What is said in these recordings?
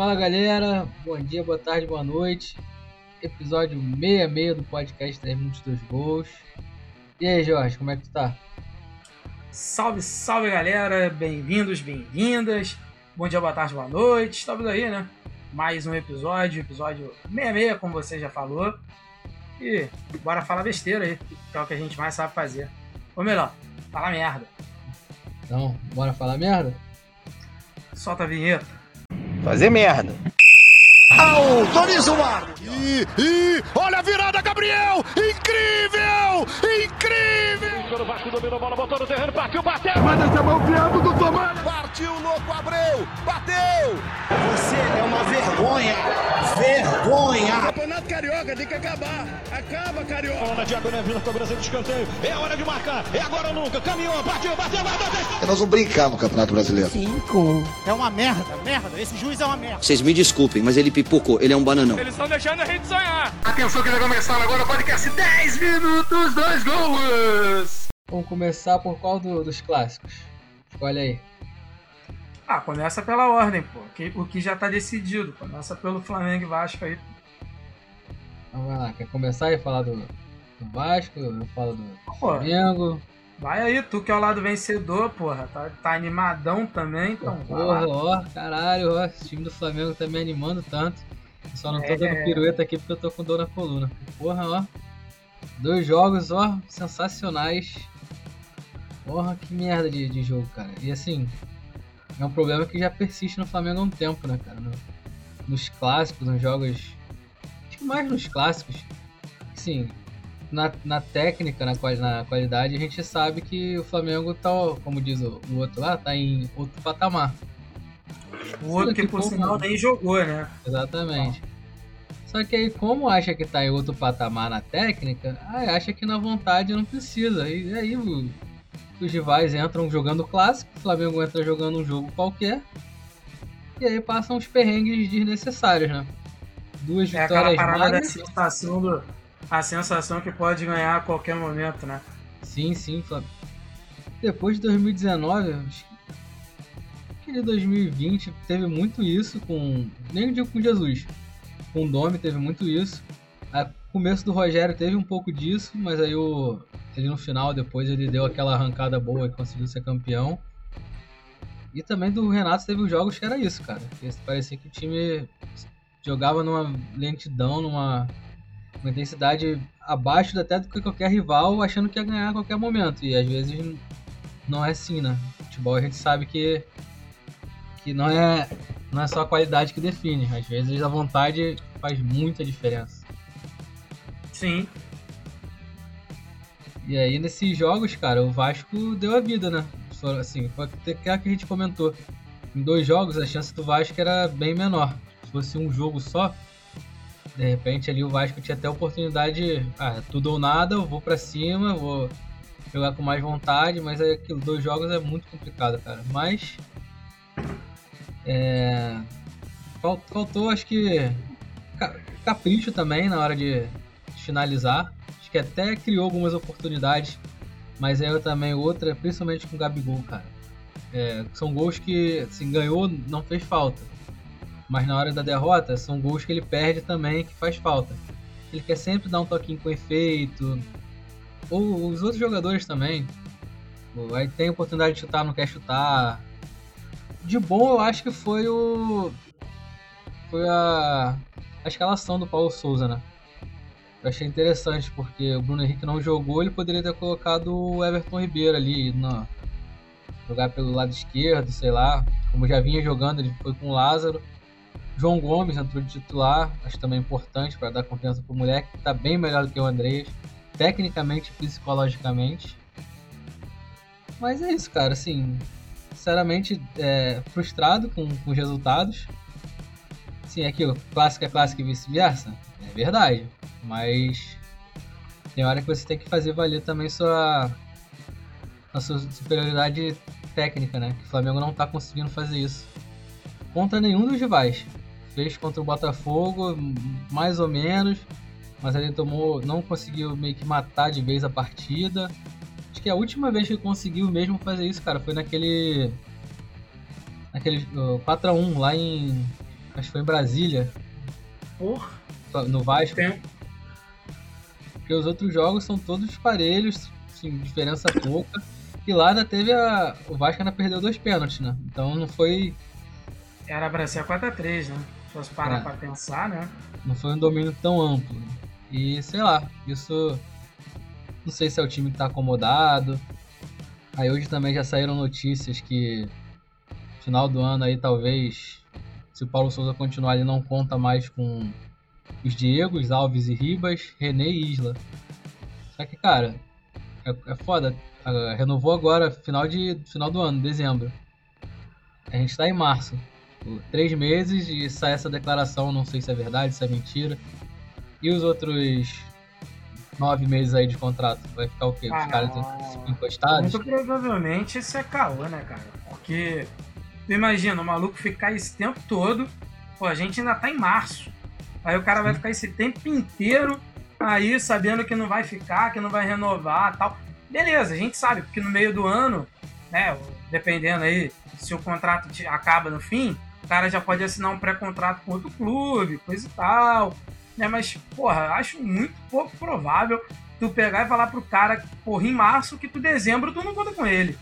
Fala galera, bom dia, boa tarde, boa noite. Episódio 66 do podcast 10 Minutos dos Gols. E aí, Jorge, como é que tu tá? Salve, salve galera, bem-vindos, bem-vindas. Bom dia, boa tarde, boa noite. Estamos aí, né? Mais um episódio, episódio 66, como você já falou. E bora falar besteira aí, que é o que a gente mais sabe fazer. Ou melhor, falar merda. Então, bora falar merda? Solta a vinheta. Fazer merda. Autoriza o mar! E, e olha a virada, Gabriel! Incrível! Incrível! O Vasco dominou a bola, botou no terreno, partiu, bateu! Manda essa mão criado do Tomás! Partiu, louco, Abreu! Bateu! Você é uma vergonha! Vergonha! Campeonato Carioca tem que acabar! Acaba, Carioca! Bola na diagonal, Vila cobrança de escanteio. É hora de marcar, é agora ou nunca. Caminhou, partiu, bateu, bateu, bateu! Nós vamos brincar no Campeonato Brasileiro. Cinco. É uma merda, merda. Esse juiz é uma merda. Vocês me desculpem, mas ele pipocou. Ele é um bananão. Eles estão deixando a gente sonhar. Atenção que vai começar agora o podcast 10 minutos, dois gols! Vamos começar por qual do- dos clássicos? Escolhe aí. Ah, começa pela ordem, pô. o que já tá decidido. Começa pelo Flamengo e Vasco aí. Então vai lá, quer começar e falar do, do Vasco? Eu falo do Pô, Flamengo. vai aí, tu que é o lado vencedor, porra. Tá, tá animadão também, então Porra, ó, caralho, ó, esse time do Flamengo tá me animando tanto. Só não tô É. dando pirueta aqui porque eu tô com dor na coluna. Porra, ó. Dois jogos, ó, sensacionais. Porra, que merda de, de jogo, cara. E assim, é um problema que já persiste no Flamengo há um tempo, né, cara? No- nos clássicos, nos jogos. Acho que mais nos clássicos. Sim, na, na técnica, na, quali- na qualidade, a gente sabe que o Flamengo tá, como diz o, o outro lá, tá em outro patamar. O outro que, por que sinal, como- nem jogou, né? Exatamente. Só que aí, como acha que tá em outro patamar na técnica, aí acha que na vontade não precisa. E aí os rivais entram jogando clássico, o Flamengo entra jogando um jogo qualquer. E aí passam os perrengues desnecessários, né? Duas É aquela vitórias parada da sensação do. A sensação que pode ganhar a qualquer momento, né? Sim, sim. Flam- Depois de 2019, acho que- aquele 2020 teve muito isso com. Nem digo com Jesus. Com o Domi teve muito isso. A começo do Rogério teve um pouco disso, mas aí o. Ele no final, depois ele deu aquela arrancada boa e conseguiu ser campeão. E também do Renato teve os jogos que era isso, cara. Parecia que o time jogava numa lentidão, numa uma intensidade abaixo até do que qualquer rival, achando que ia ganhar a qualquer momento. E às vezes não é assim, né? Futebol a gente sabe que, que não, é, não é só a qualidade que define. Às vezes a vontade faz muita diferença. Sim. E aí nesses jogos, cara, o Vasco deu a vida, né? Só, Assim, foi que a gente comentou. Em dois jogos a chance do Vasco era bem menor. Se fosse um jogo só, de repente ali o Vasco tinha até a oportunidade, ah, tudo ou nada, eu vou pra cima, vou jogar com mais vontade, mas é aquilo, dois jogos é muito complicado, cara. Mas é, fal- faltou, acho que ca- capricho também na hora de finalizar. Que até criou algumas oportunidades, mas aí também outra, principalmente com o Gabigol, cara. É, são gols que, assim, ganhou, não fez falta. Mas na hora da derrota, são gols que ele perde também, que faz falta. Ele quer sempre dar um toquinho com efeito. Ou os outros jogadores também. Aí tem oportunidade de chutar, não quer chutar. De bom, eu acho que foi o. Foi a. A escalação do Paulo Souza, né? Eu achei interessante, porque o Bruno Henrique não jogou, ele poderia ter colocado o Everton Ribeiro ali, jogar pelo lado esquerdo, sei lá. Como já vinha jogando, ele foi com o Lázaro. João Gomes entrou de titular, acho também importante para dar confiança pro moleque, que tá bem melhor do que o Andreas, tecnicamente e psicologicamente. Mas é isso, cara, assim, sinceramente, é, frustrado com, com os resultados. Sim, aquilo, clássico é clássico e vice-versa, é verdade, mas tem hora que você tem que fazer valer também sua, a sua superioridade técnica, né? Que o Flamengo não tá conseguindo fazer isso contra nenhum dos rivais. Fez contra o Botafogo, mais ou menos, mas ele tomou, não conseguiu meio que matar de vez a partida. Acho que a última vez que conseguiu mesmo fazer isso, cara, foi naquele naquele uh, 4x1 lá em acho que foi em Brasília, Porra, no Vasco. tem. Porque os outros jogos são todos parelhos, assim, diferença pouca. E lá ainda teve a. O Vasco ainda perdeu dois pênaltis, né? Então não foi. Era pra ser a 4x3, né? Se fosse parar É. pra pensar, né? Não foi um domínio tão amplo. E sei lá, isso. Não sei se é o time que tá acomodado. Aí hoje também já saíram notícias que final do ano aí talvez, se o Paulo Souza continuar, ele não conta mais com os Diegos, Alves e Ribas, René e Isla. Só que, cara, é, é foda. Ah, Renovou agora, final, de, final do ano, dezembro. A gente tá em março. Três meses e sai essa declaração, não sei se é verdade, se é mentira. E os outros nove meses aí de contrato? Vai ficar o quê? Os Ah, caras encostados? Muito provavelmente isso é caô, né, cara? Porque tu imagina, o maluco ficar esse tempo todo, pô, a gente ainda tá em março. Aí o cara vai ficar esse tempo inteiro aí sabendo que não vai ficar, que não vai renovar tal. Beleza, a gente sabe, porque no meio do ano, né, dependendo aí se o contrato acaba no fim, o cara já pode assinar um pré-contrato com outro clube, coisa e tal. Né, mas, porra, acho muito pouco provável tu pegar e falar pro cara, porra, em março, que tu dezembro tu não conta com ele.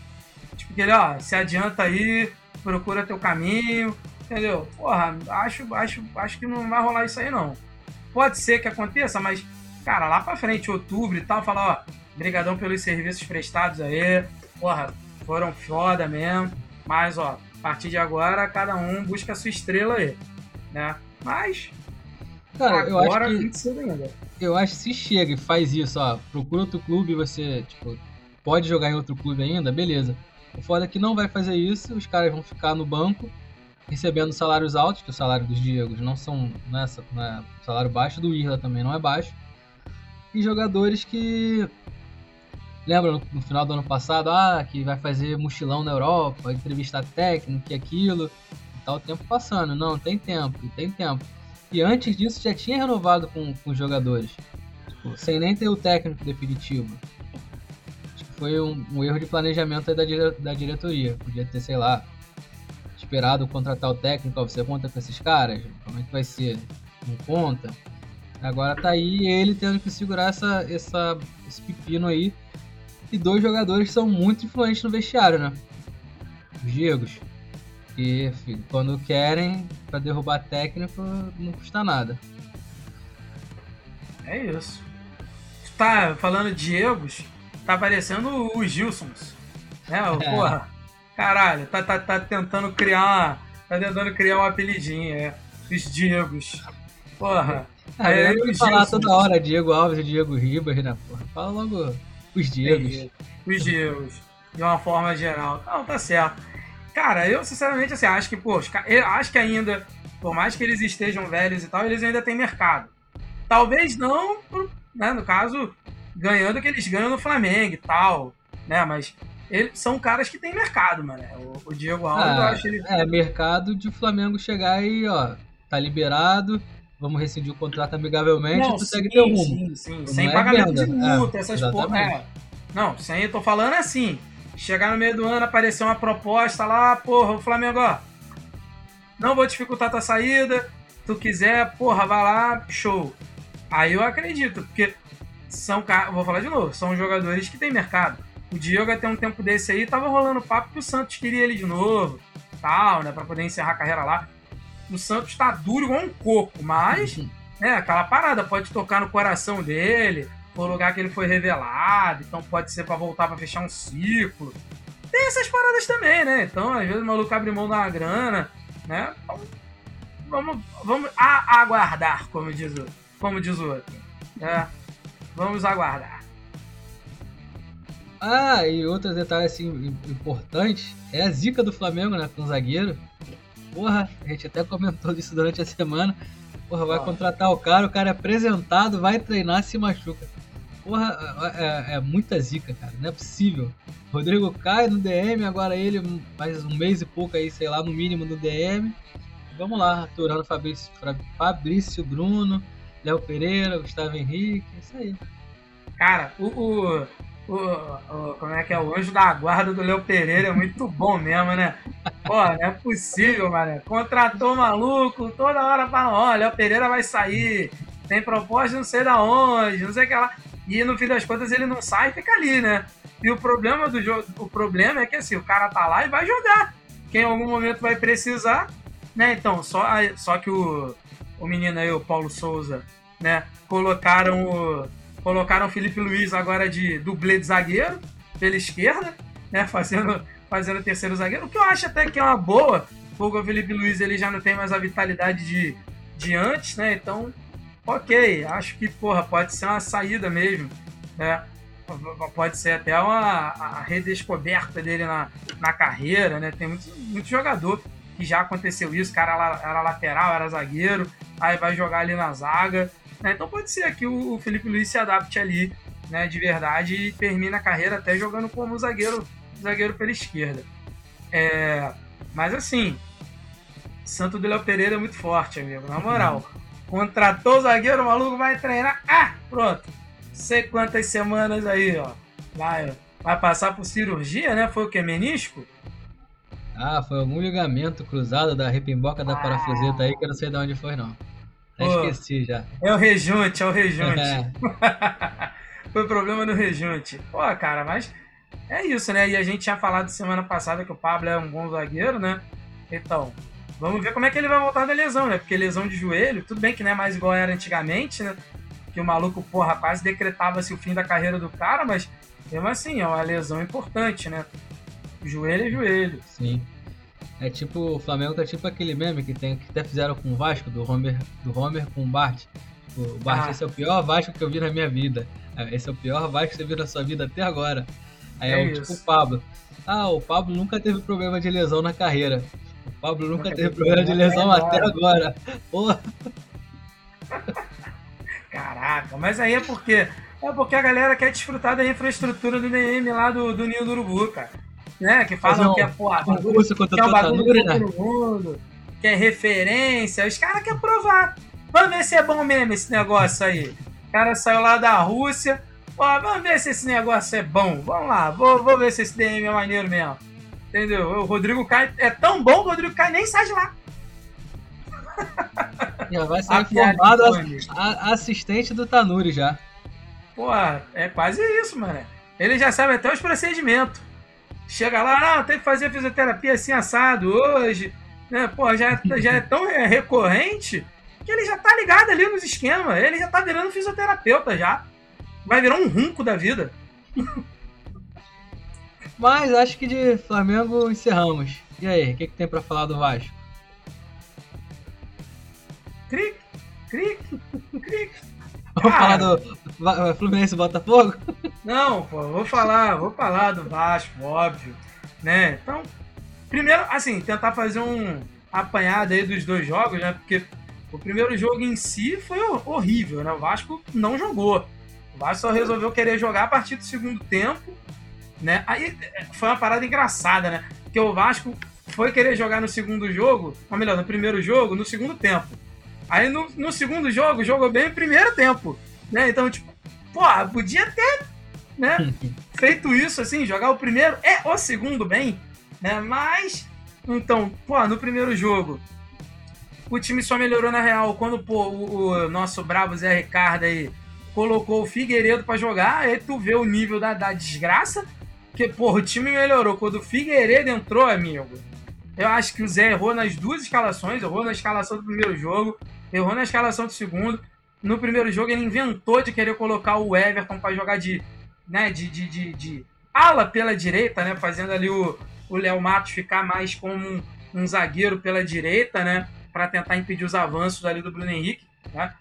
Tipo, que ele, ó, se adianta aí, procura teu caminho, entendeu? Porra, acho, acho, acho que não vai rolar isso aí, não. Pode ser que aconteça, mas, cara, lá pra frente, outubro e tal, falar, ó, brigadão pelos serviços prestados aí, porra, foram foda mesmo, mas, ó, a partir de agora, cada um busca a sua estrela aí, né? Mas, Cara, eu agora, acho que muito cedo ainda. eu acho que se chega e faz isso, ó, procura outro clube e você, tipo, pode jogar em outro clube ainda, beleza. O foda é que não vai fazer isso, os caras vão ficar no banco recebendo salários altos, que o salário dos Diegos não são, não é, essa- não é salário baixo, do Irla também não é baixo. E jogadores que lembra no, no final do ano passado, ah, que vai fazer mochilão na Europa, entrevistar técnico e aquilo, e tá o tempo passando. Não, tem tempo, tem tempo. E antes disso já tinha renovado com, com os jogadores. Tipo, sem nem ter o técnico definitivo. Acho que foi um, um erro de planejamento da, dire- da diretoria. Podia ter, sei lá, esperado contratar o técnico. Você conta com esses caras? Como é que vai ser? Não conta? Agora tá aí ele tendo que segurar essa, essa, esse pepino aí. E dois jogadores que são muito influentes no vestiário, né? Os Diegos. Que fi- quando querem, pra derrubar técnico, não custa nada. É isso. Tu tá falando de Diegos, tá parecendo os Gilsons. Né? O- É. Porra, caralho, tá, tá, tá tentando criar uma, Tá tentando criar um apelidinho, é. Os Diegos. Porra. Ah, É, eu falar Gilson. toda hora Diego Alves e Diego Ribas, né, porra? Fala logo os Diegos. Os Diegos. De uma forma geral. Não, tá certo. Cara, eu sinceramente assim, acho que, pô, acho que ainda, por mais que eles estejam velhos e tal, eles ainda têm mercado. Talvez não, né, no caso, ganhando o que eles ganham no Flamengo e tal, né? Mas eles são caras que têm mercado, mano. O, o Diego Alves, eu Ah, acho ele. é, mercado de Flamengo chegar e, ó, tá liberado, vamos rescindir o contrato amigavelmente e tu segue teu rumo. sim, sim. Não Sem é pagamento venda, de é, multa, essas porra. É. Não, sem eu tô falando é assim. Chegar no meio do ano, aparecer uma proposta lá, porra, o Flamengo, ó. Não vou dificultar tua saída. Tu quiser, porra, vai lá, show. Aí eu acredito, porque são caras. Vou falar de novo, são jogadores que têm mercado. O Diego até um tempo desse aí tava rolando papo que o Santos queria ele de novo, tal, né? Pra poder encerrar a carreira lá. O Santos tá duro igual um coco, mas é, aquela parada pode tocar no coração dele, foi o lugar que ele foi revelado, então pode ser pra voltar pra fechar um ciclo. Tem essas paradas também, né? Então, às vezes o maluco abre mão da grana, né? Então, vamos, vamos aguardar, como diz o, como diz o outro. É, vamos aguardar. Ah, e outro detalhe assim im- importante é a zica do Flamengo, né, com o zagueiro. Porra, a gente até comentou disso durante a semana. Porra, vai contratar o cara, o cara é apresentado, vai treinar, se machuca. Porra, é, é muita zica, cara, não é possível. Rodrigo cai no DM, agora ele mais um mês e pouco aí, sei lá, no mínimo no DM. Vamos lá, aturando Fabrício, Fabrício Bruno, Léo Pereira, Gustavo Henrique, isso aí. Cara, o, o, o, o- como é que é? O anjo da guarda do Léo Pereira é muito bom mesmo, né? Pô, não é possível, mano. Contratou maluco, toda hora fala, ó, Léo Pereira vai sair, tem proposta não sei da onde, não sei o que lá. E no fim das contas ele não sai e fica ali, né? E o problema do jogo, o problema é que assim, o cara tá lá e vai jogar. Quem em algum momento vai precisar, né? Então, só, só que o, o menino aí, o Paulo Souza, né? Colocaram o, colocaram o Felipe Luiz agora de dublê de zagueiro pela esquerda, né? Fazendo, fazendo terceiro zagueiro, o que eu acho até que é uma boa, porque o Felipe Luiz ele já não tem mais a vitalidade de, de antes, né? Então, ok, acho que, porra, pode ser uma saída mesmo, né? Pode ser até uma a redescoberta dele na, na carreira, né? Tem muito, muito jogador que já aconteceu isso, cara era lateral, era zagueiro, aí vai jogar ali na zaga, né? Então pode ser que o, Felipe Luiz se adapte ali, né, de verdade e termine a carreira até jogando como zagueiro, zagueiro pela esquerda. É, mas assim, Santo do Léo Pereira é muito forte, amigo, na moral. Contratou o zagueiro, o maluco vai treinar. Ah, pronto. Sei quantas semanas aí, ó. Vai, vai passar por cirurgia, né? Foi o que? Menisco? Ah, foi algum ligamento cruzado da repimboca da parafuseta aí que eu não sei de onde foi, não. Já Pô. esqueci já. É o rejunte, é o rejunte. É. Foi problema no rejunte. Pô, cara, mas é isso, né? E a gente tinha falado semana passada que o Pablo é um bom zagueiro, né? Então, vamos ver como é que ele vai voltar da lesão, né? Porque lesão de joelho, tudo bem que não é mais igual era antigamente, né? Que o maluco, porra, quase decretava-se o fim da carreira do cara, mas mesmo assim, é uma lesão importante, né? Joelho é joelho. Sim. É tipo, o Flamengo tá tipo aquele meme que, tem, que até fizeram com o Vasco, do Homer, do Homer com o Bart. Tipo, o Bart, Ah. esse é o pior Vasco que eu vi na minha vida. Ah, Esse é o pior Vasco que você viu na sua vida até agora. Aí é, É o tipo o Pablo. Ah, o Pablo nunca teve problema de lesão na carreira. O Pablo nunca, Nunca teve problema de lesão até até agora. Porra, Caraca, mas aí é porque é porque a galera quer desfrutar da infraestrutura do DM lá do, do Ninho do Urubu, cara. Né? Que falam um que é, pô, bagulho, que é um bagulho né? todo mundo, que é referência. Os caras querem provar. Vamos ver se é bom mesmo esse negócio aí. O cara saiu lá da Rússia. Pô, vamos ver se esse negócio é bom. Vamos lá, vou, vou ver se esse DM é maneiro mesmo. Entendeu? O Rodrigo Caio é tão bom que o Rodrigo Caio nem sai de lá. Já vai A sair piada formado de fone. a- assistente do Tanuri já. Pô, é quase isso, mano. Ele já sabe até os procedimentos. Chega lá, não, tem que fazer fisioterapia assim assado hoje. Né? Pô, já, já é tão é, recorrente que ele já tá ligado ali nos esquemas. Ele já tá virando fisioterapeuta já. Vai virar um runco da vida. Mas acho que de Flamengo encerramos. E aí, o que, que tem pra falar do Vasco? Cric, cric, cric. Vamos falar do Fluminense Botafogo? Não, pô, vou falar, vou falar do Vasco, óbvio, né? Então, primeiro, assim, tentar fazer um apanhado aí dos dois jogos, né? Porque o primeiro jogo em si foi hor- horrível, né? O Vasco não jogou. O Vasco só resolveu querer jogar a partir do segundo tempo, né? Aí eh, foi uma parada engraçada, né? Porque o Vasco foi querer jogar no segundo jogo, ou melhor, no primeiro jogo, no segundo tempo. Aí no, no segundo jogo, jogou bem no primeiro tempo, né? Então, tipo, porra, podia ter, né? feito isso, assim, jogar o primeiro e o segundo bem, né? Mas, então, pô, no primeiro jogo, o time só melhorou na real quando, pô, o, o nosso bravo Zé Ricardo aí colocou o Figueiredo pra jogar, aí tu vê o nível da, da desgraça, que, porra, o time melhorou. Quando o Figueiredo entrou, amigo, eu acho que o Zé errou nas duas escalações, errou na escalação do primeiro jogo, errou na escalação do segundo. No primeiro jogo ele inventou de querer colocar o Everton pra jogar de, né, de, de, de, de ala pela direita, né, fazendo ali o Léo Matos ficar mais como um, um zagueiro pela direita, né, Pra tentar impedir os avanços ali do Bruno Henrique, né?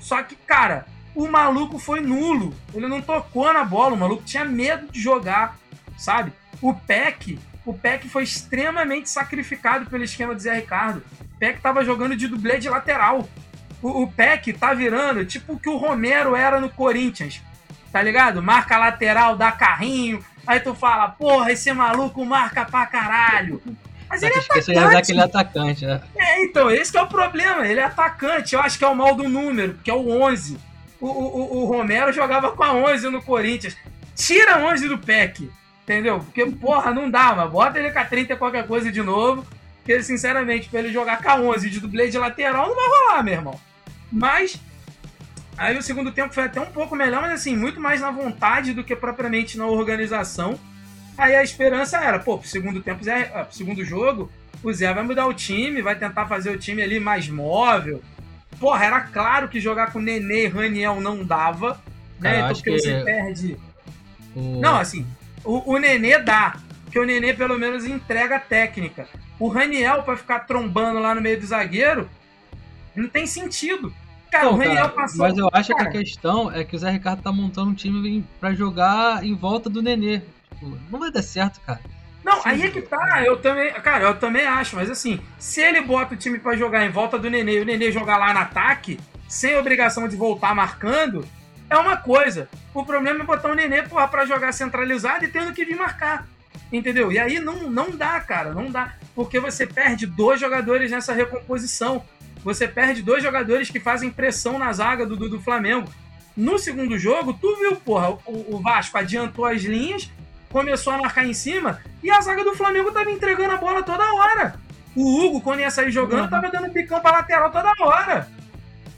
Só que, cara, o maluco foi nulo. Ele não tocou na bola, o maluco tinha medo de jogar, sabe? O Peck, o Peck foi extremamente sacrificado pelo esquema de Zé Ricardo. O Peck tava jogando de dublê de lateral. O, o Peck tá virando tipo o que o Romero era no Corinthians. Tá ligado? Marca lateral, dá carrinho. Aí tu fala, porra, esse maluco marca pra caralho. Mas Só ele que é esqueceu de usar atacante. aquele atacante, né? É, então, esse que é o problema. Ele é atacante. Eu acho que é o mal do número, que é o 11. O, o, o- Romero jogava com a 11 no Corinthians. tira 11 do PEC, entendeu? Porque, porra, não dá, mas bota ele com a 30 e qualquer coisa de novo, porque, sinceramente, pra ele jogar K11 de dublê de lateral, não vai rolar, meu irmão. Mas, aí o segundo tempo foi até um pouco melhor, mas assim, muito mais na vontade do que propriamente na organização. Aí a esperança era, pô, pro segundo tempo, Zé, ah, pro segundo jogo, o Zé vai mudar o time, vai tentar fazer o time ali mais móvel. Porra, era claro que jogar com Nenê e Raniel não dava, né? Cara, então acho porque que você perde. O- Não, assim, o, o Nenê dá. Porque o Nenê pelo menos entrega a técnica. O Raniel, pra ficar trombando lá no meio do zagueiro, não tem sentido. Cara, o Raniel cara, passou. mas eu acho cara, que a questão é que o Zé Ricardo tá montando um time pra jogar em volta do Nenê. Tipo, não vai dar certo, cara. Não, aí é que tá, eu também, cara, eu também acho, mas assim, se ele bota o time pra jogar em volta do Nenê e o Nenê jogar lá no ataque, sem obrigação de voltar marcando, é uma coisa. O problema é botar o Nenê, porra, pra jogar centralizado e tendo que vir marcar. Entendeu? E aí não, não dá, cara, não dá. Porque você perde dois jogadores nessa recomposição. Você perde dois jogadores que fazem pressão na zaga do, do, do Flamengo. No segundo jogo, tu viu, porra, o, o Vasco adiantou as linhas, começou a marcar em cima e a zaga do Flamengo tava entregando a bola toda hora. O Hugo, quando ia sair jogando, Uhum. tava dando picão pra lateral toda hora.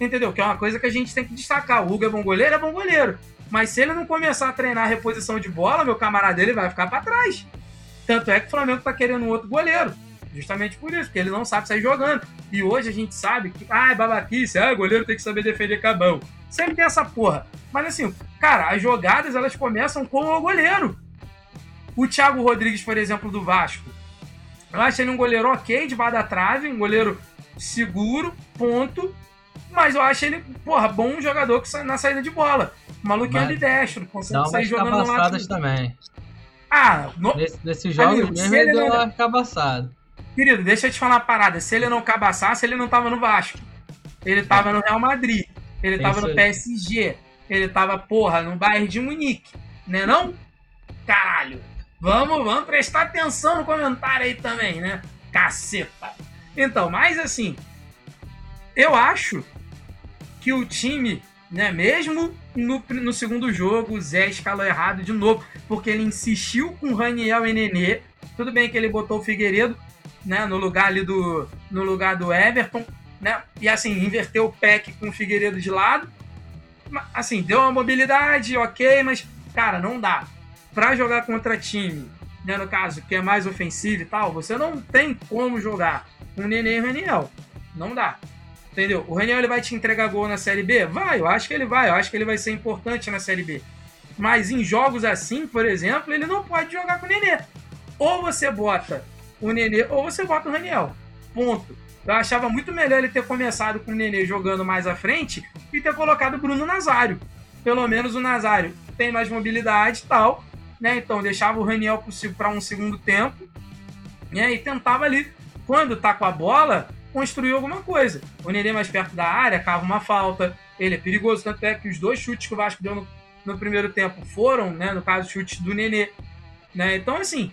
Entendeu? Que é uma coisa que a gente tem que destacar. O Hugo é bom goleiro, é bom goleiro. Mas se ele não começar a treinar a reposição de bola, meu camarada, ele vai ficar pra trás. Tanto é que o Flamengo tá querendo um outro goleiro. Justamente por isso, porque ele não sabe sair jogando. E hoje a gente sabe que, ah, babaquice, ah, goleiro tem que saber defender cabão. Sempre tem essa porra. Mas assim, cara, as jogadas elas começam com o goleiro. O Thiago Rodrigues, por exemplo, do Vasco. Eu acho ele um goleiro ok, debaixo da trave, um goleiro seguro, ponto. Mas eu acho ele, porra, bom jogador que na saída de bola. O maluco é Mas ambidestro, consegue Dá sair jogando no lado. também. Ah, no- Nesse, nesses jogos Amigo, mesmo ele deu não- uma cabaçada. Querido, deixa eu te falar uma parada. Se ele não cabaçasse, ele não tava no Vasco. Ele tava no Real Madrid. Ele É tava no. PSG. Ele tava, porra, no Bayern de Munique. Né não? Caralho. Vamos, vamos prestar atenção no comentário aí também, né? Caceta. Então, mas assim, eu acho que o time, né, mesmo no, no segundo jogo, o Zé escalou errado de novo, porque ele insistiu com Raniel e Nenê. Tudo bem que ele botou o Figueiredo, né, no lugar ali do no lugar do Everton, né? E assim, inverteu o pack com o Figueiredo de lado. Assim, deu uma mobilidade, OK, mas cara, não dá. Pra jogar contra time, né, no caso, que é mais ofensivo e tal, você não tem como jogar com Nenê e Raniel. Não dá. Entendeu? O Raniel ele vai te entregar gol na Série B? Vai, eu acho que ele vai. Eu acho que ele vai ser importante na Série B. Mas em jogos assim, por exemplo, ele não pode jogar com o Nenê. Ou você bota o Nenê, ou você bota o Raniel. Ponto. Eu achava muito melhor ele ter começado com o Nenê jogando mais à frente e ter colocado o Bruno Nazário. Pelo menos o Nazário tem mais mobilidade e tal, né? Então deixava o Raniel para um segundo tempo né? e tentava ali, quando tá com a bola, construir alguma coisa. O Nenê mais perto da área, cava uma falta, ele é perigoso, tanto é que os dois chutes que o Vasco deu no, no primeiro tempo foram, né, no caso, chutes do Nenê. Né? Então, assim,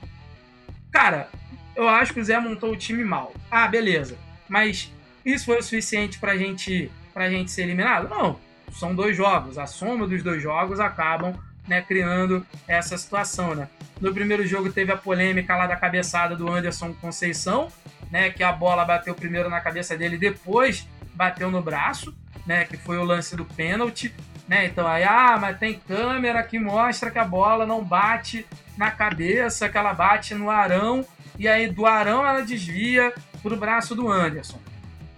cara, eu acho que o Zé montou o time mal. Ah, beleza. Mas isso foi o suficiente pra gente, pra gente ser eliminado? Não. São dois jogos. A soma dos dois jogos acabam né, criando essa situação. Né? No primeiro jogo teve a polêmica lá da cabeçada do Anderson Conceição, né, que a bola bateu primeiro na cabeça dele, depois bateu no braço, né, que foi o lance do pênalti. Né? Então aí, ah, mas tem câmera que mostra que a bola não bate na cabeça, que ela bate no arão, e aí do arão ela desvia pro braço do Anderson.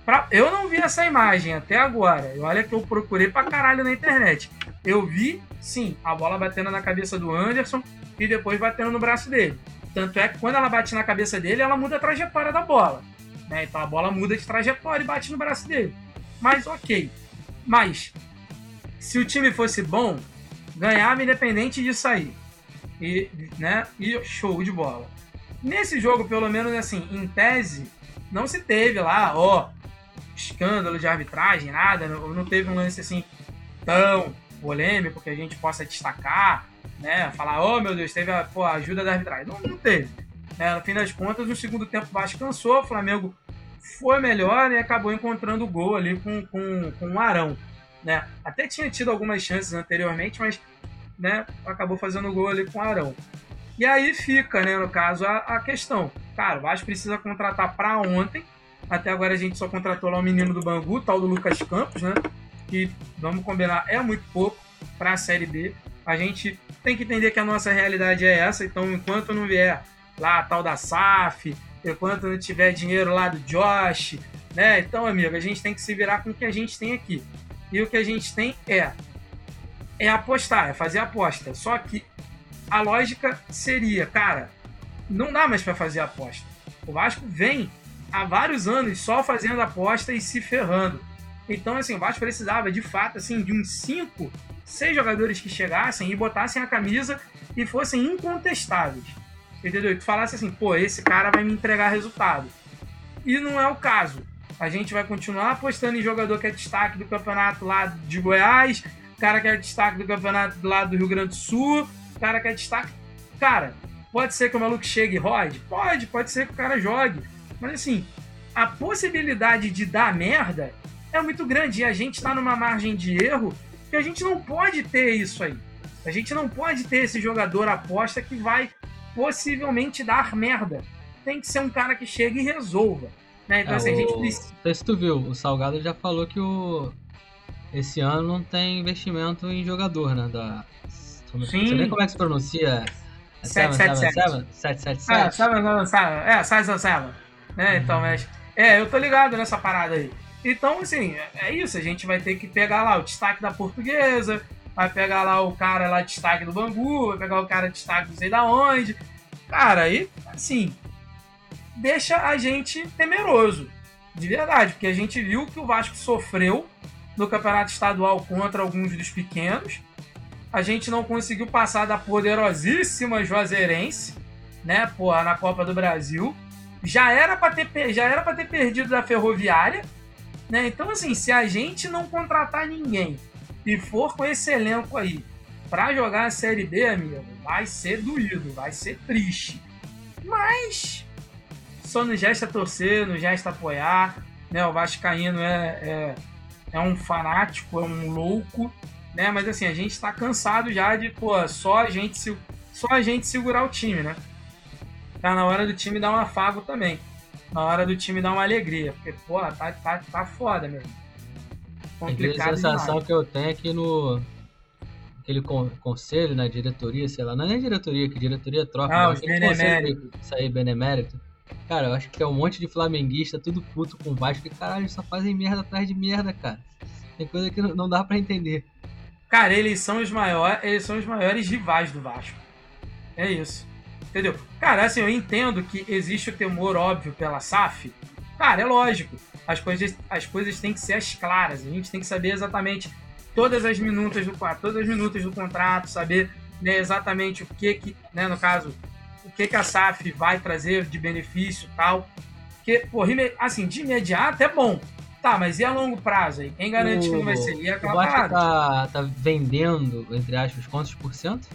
Pra- Eu não vi essa imagem até agora. Olha que eu procurei pra caralho na internet. Eu vi, sim, a bola batendo na cabeça do Anderson e depois batendo no braço dele. Tanto é que quando ela bate na cabeça dele, ela muda a trajetória da bola. né? Então a bola muda de trajetória e bate no braço dele. Mas ok. Mas, se o time fosse bom, ganhava independente disso aí. E, né? e show de bola. Nesse jogo, pelo menos assim, em tese, não se teve lá, ó, escândalo de arbitragem, nada, não, não teve um lance assim tão polêmico que a gente possa destacar, né? Falar, oh meu Deus, teve a, ajuda da arbitragem. Não, não teve. né? no fim das contas, no segundo tempo o cansou, o Flamengo foi melhor e acabou encontrando o gol ali com, com, com o Arão. Né? Até tinha tido algumas chances anteriormente, mas né, acabou fazendo gol ali com o Arão. E aí fica, né, no caso, a, a questão. Cara, o Vasco precisa contratar para ontem. Até agora a gente só contratou lá o menino do Bangu, tal do Lucas Campos, né? Que, vamos combinar, é muito pouco para a Série B. A gente tem que entender que a nossa realidade é essa, então enquanto não vier lá a tal da SAF, enquanto não tiver dinheiro lá do Josh, né? Então, amigo, a gente tem que se virar com o que a gente tem aqui. E o que a gente tem é é apostar, é fazer aposta. Só que a lógica seria, cara, não dá mais para fazer aposta. O Vasco vem há vários anos só fazendo aposta e se ferrando. Então, assim, o Vasco precisava, de fato, assim, de uns 5, 6 jogadores que chegassem e botassem a camisa e fossem incontestáveis. Entendeu? E tu falasse assim, pô, esse cara vai me entregar resultado. E não é o caso. A gente vai continuar apostando em jogador que é destaque do campeonato lá de Goiás, cara que é destaque do campeonato lá do Rio Grande do Sul, cara que é destaque. Cara, pode ser que o maluco chegue e rode? Pode, pode ser que o cara jogue. Mas assim, a possibilidade de dar merda é muito grande e a gente está numa margem de erro que a gente não pode ter isso aí. A gente não pode ter esse jogador aposta que vai possivelmente dar merda. Tem que ser um cara que chegue e resolva. Né? Então, É, assim, a gente precisa. Não sei se tu viu, o Salgado já falou que o esse ano não tem investimento em jogador, né? Da... Não sei Sim. nem como é que se pronuncia. É 777. 777? Ah, sabe, não, sabe, é, sai, sai, sai, né? Então, mas. É, eu tô ligado nessa parada aí. Então, assim, é- é isso. A gente vai ter que pegar lá o destaque da portuguesa, vai pegar lá o cara lá destaque do Bangu, vai pegar o cara destaque não sei da onde. Cara, aí, assim, deixa a gente temeroso. De verdade, porque a gente viu que o Vasco sofreu no campeonato estadual contra alguns dos pequenos. A gente não conseguiu passar da poderosíssima Juazeirense, né, porra, na Copa do Brasil. Já era para ter, já era pra ter perdido da Ferroviária, né? Então, assim, se a gente não contratar ninguém e for com esse elenco aí pra jogar a Série B, amigo, vai ser doído, vai ser triste. Mas só nos resta torcer, nos resta apoiar, né? O Vascaíno é, é, é um fanático, é um louco, né? Mas assim, a gente tá cansado já de, pô, só a gente, só a gente segurar o time, né? Tá na hora do time dar um afago também. Na hora do time dar uma alegria. Porque, pô, tá, tá, tá foda mesmo. A Complicado sensação demais. que eu tenho é que no aquele con- conselho, né, diretoria, sei lá, não é nem diretoria, que diretoria troca, Ah, mas aquele conselho que- isso aí, benemérito. Cara, eu acho que é um monte de flamenguista, tudo puto com o Vasco, e caralho, só fazem merda atrás de merda, cara. Tem coisa que não- dá pra entender. Cara, eles são os maiores, eles são os maiores rivais do Vasco. É isso. Entendeu? Cara, assim, eu entendo que existe o temor óbvio pela SAF. Cara, é lógico. As coisas, as coisas têm que ser as claras. A gente tem que saber exatamente todas as minutas do todas as minutas do contrato, saber né, exatamente o que que, né, no caso, o que que a SAF vai trazer de benefício tal. Porque, pô, assim, de imediato é bom. Tá, mas e a longo prazo aí? Quem garante que não vai ser? E O aquela Vasco parada? tá, tá vendendo, entre aspas, quantos por cento?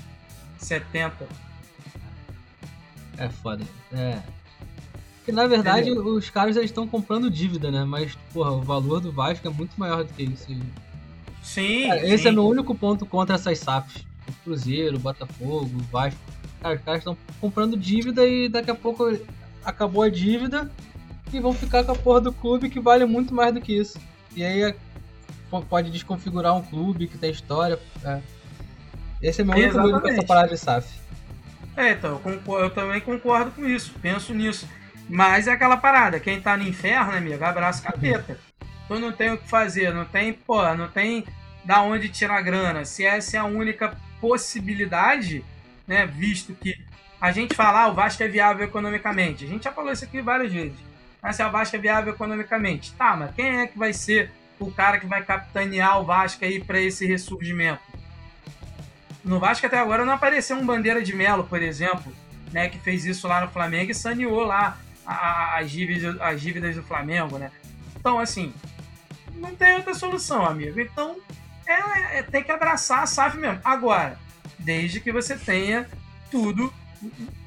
70. É foda. É. Porque na verdade os caras estão comprando dívida, né? Mas, porra, o valor do Vasco é muito maior do que isso. Sim, Cara, esse sim. é meu único ponto contra essas SAFs. O Cruzeiro, o Botafogo, o Vasco. Cara, os caras estão comprando dívida e daqui a pouco acabou a dívida e vão ficar com a porra do clube que vale muito mais do que isso. E aí é- po- pode desconfigurar um clube que tem história. é. Esse é meu único com essa parada de SAF. É, então, eu, concordo- eu também concordo com isso, penso nisso. Mas é aquela parada, quem tá no inferno, amigo, abraça o capeta. Tu não tem o que fazer, não tem, pô, não tem da onde tirar grana. Se essa é a única possibilidade, né, visto que a gente fala, ah, o Vasco é viável economicamente. A gente já falou isso aqui várias vezes. Mas se o Vasco é viável economicamente, tá, mas quem é que vai ser o cara que vai capitanear o Vasco aí para esse ressurgimento? No Vasco até agora não apareceu um Bandeira de Melo, por exemplo, né, que fez isso lá no Flamengo e saneou lá as dívidas, as dívidas do Flamengo, né? Então, assim, não tem outra solução, amigo. Então, é, é- tem que abraçar a SAF mesmo. Agora, desde que você tenha tudo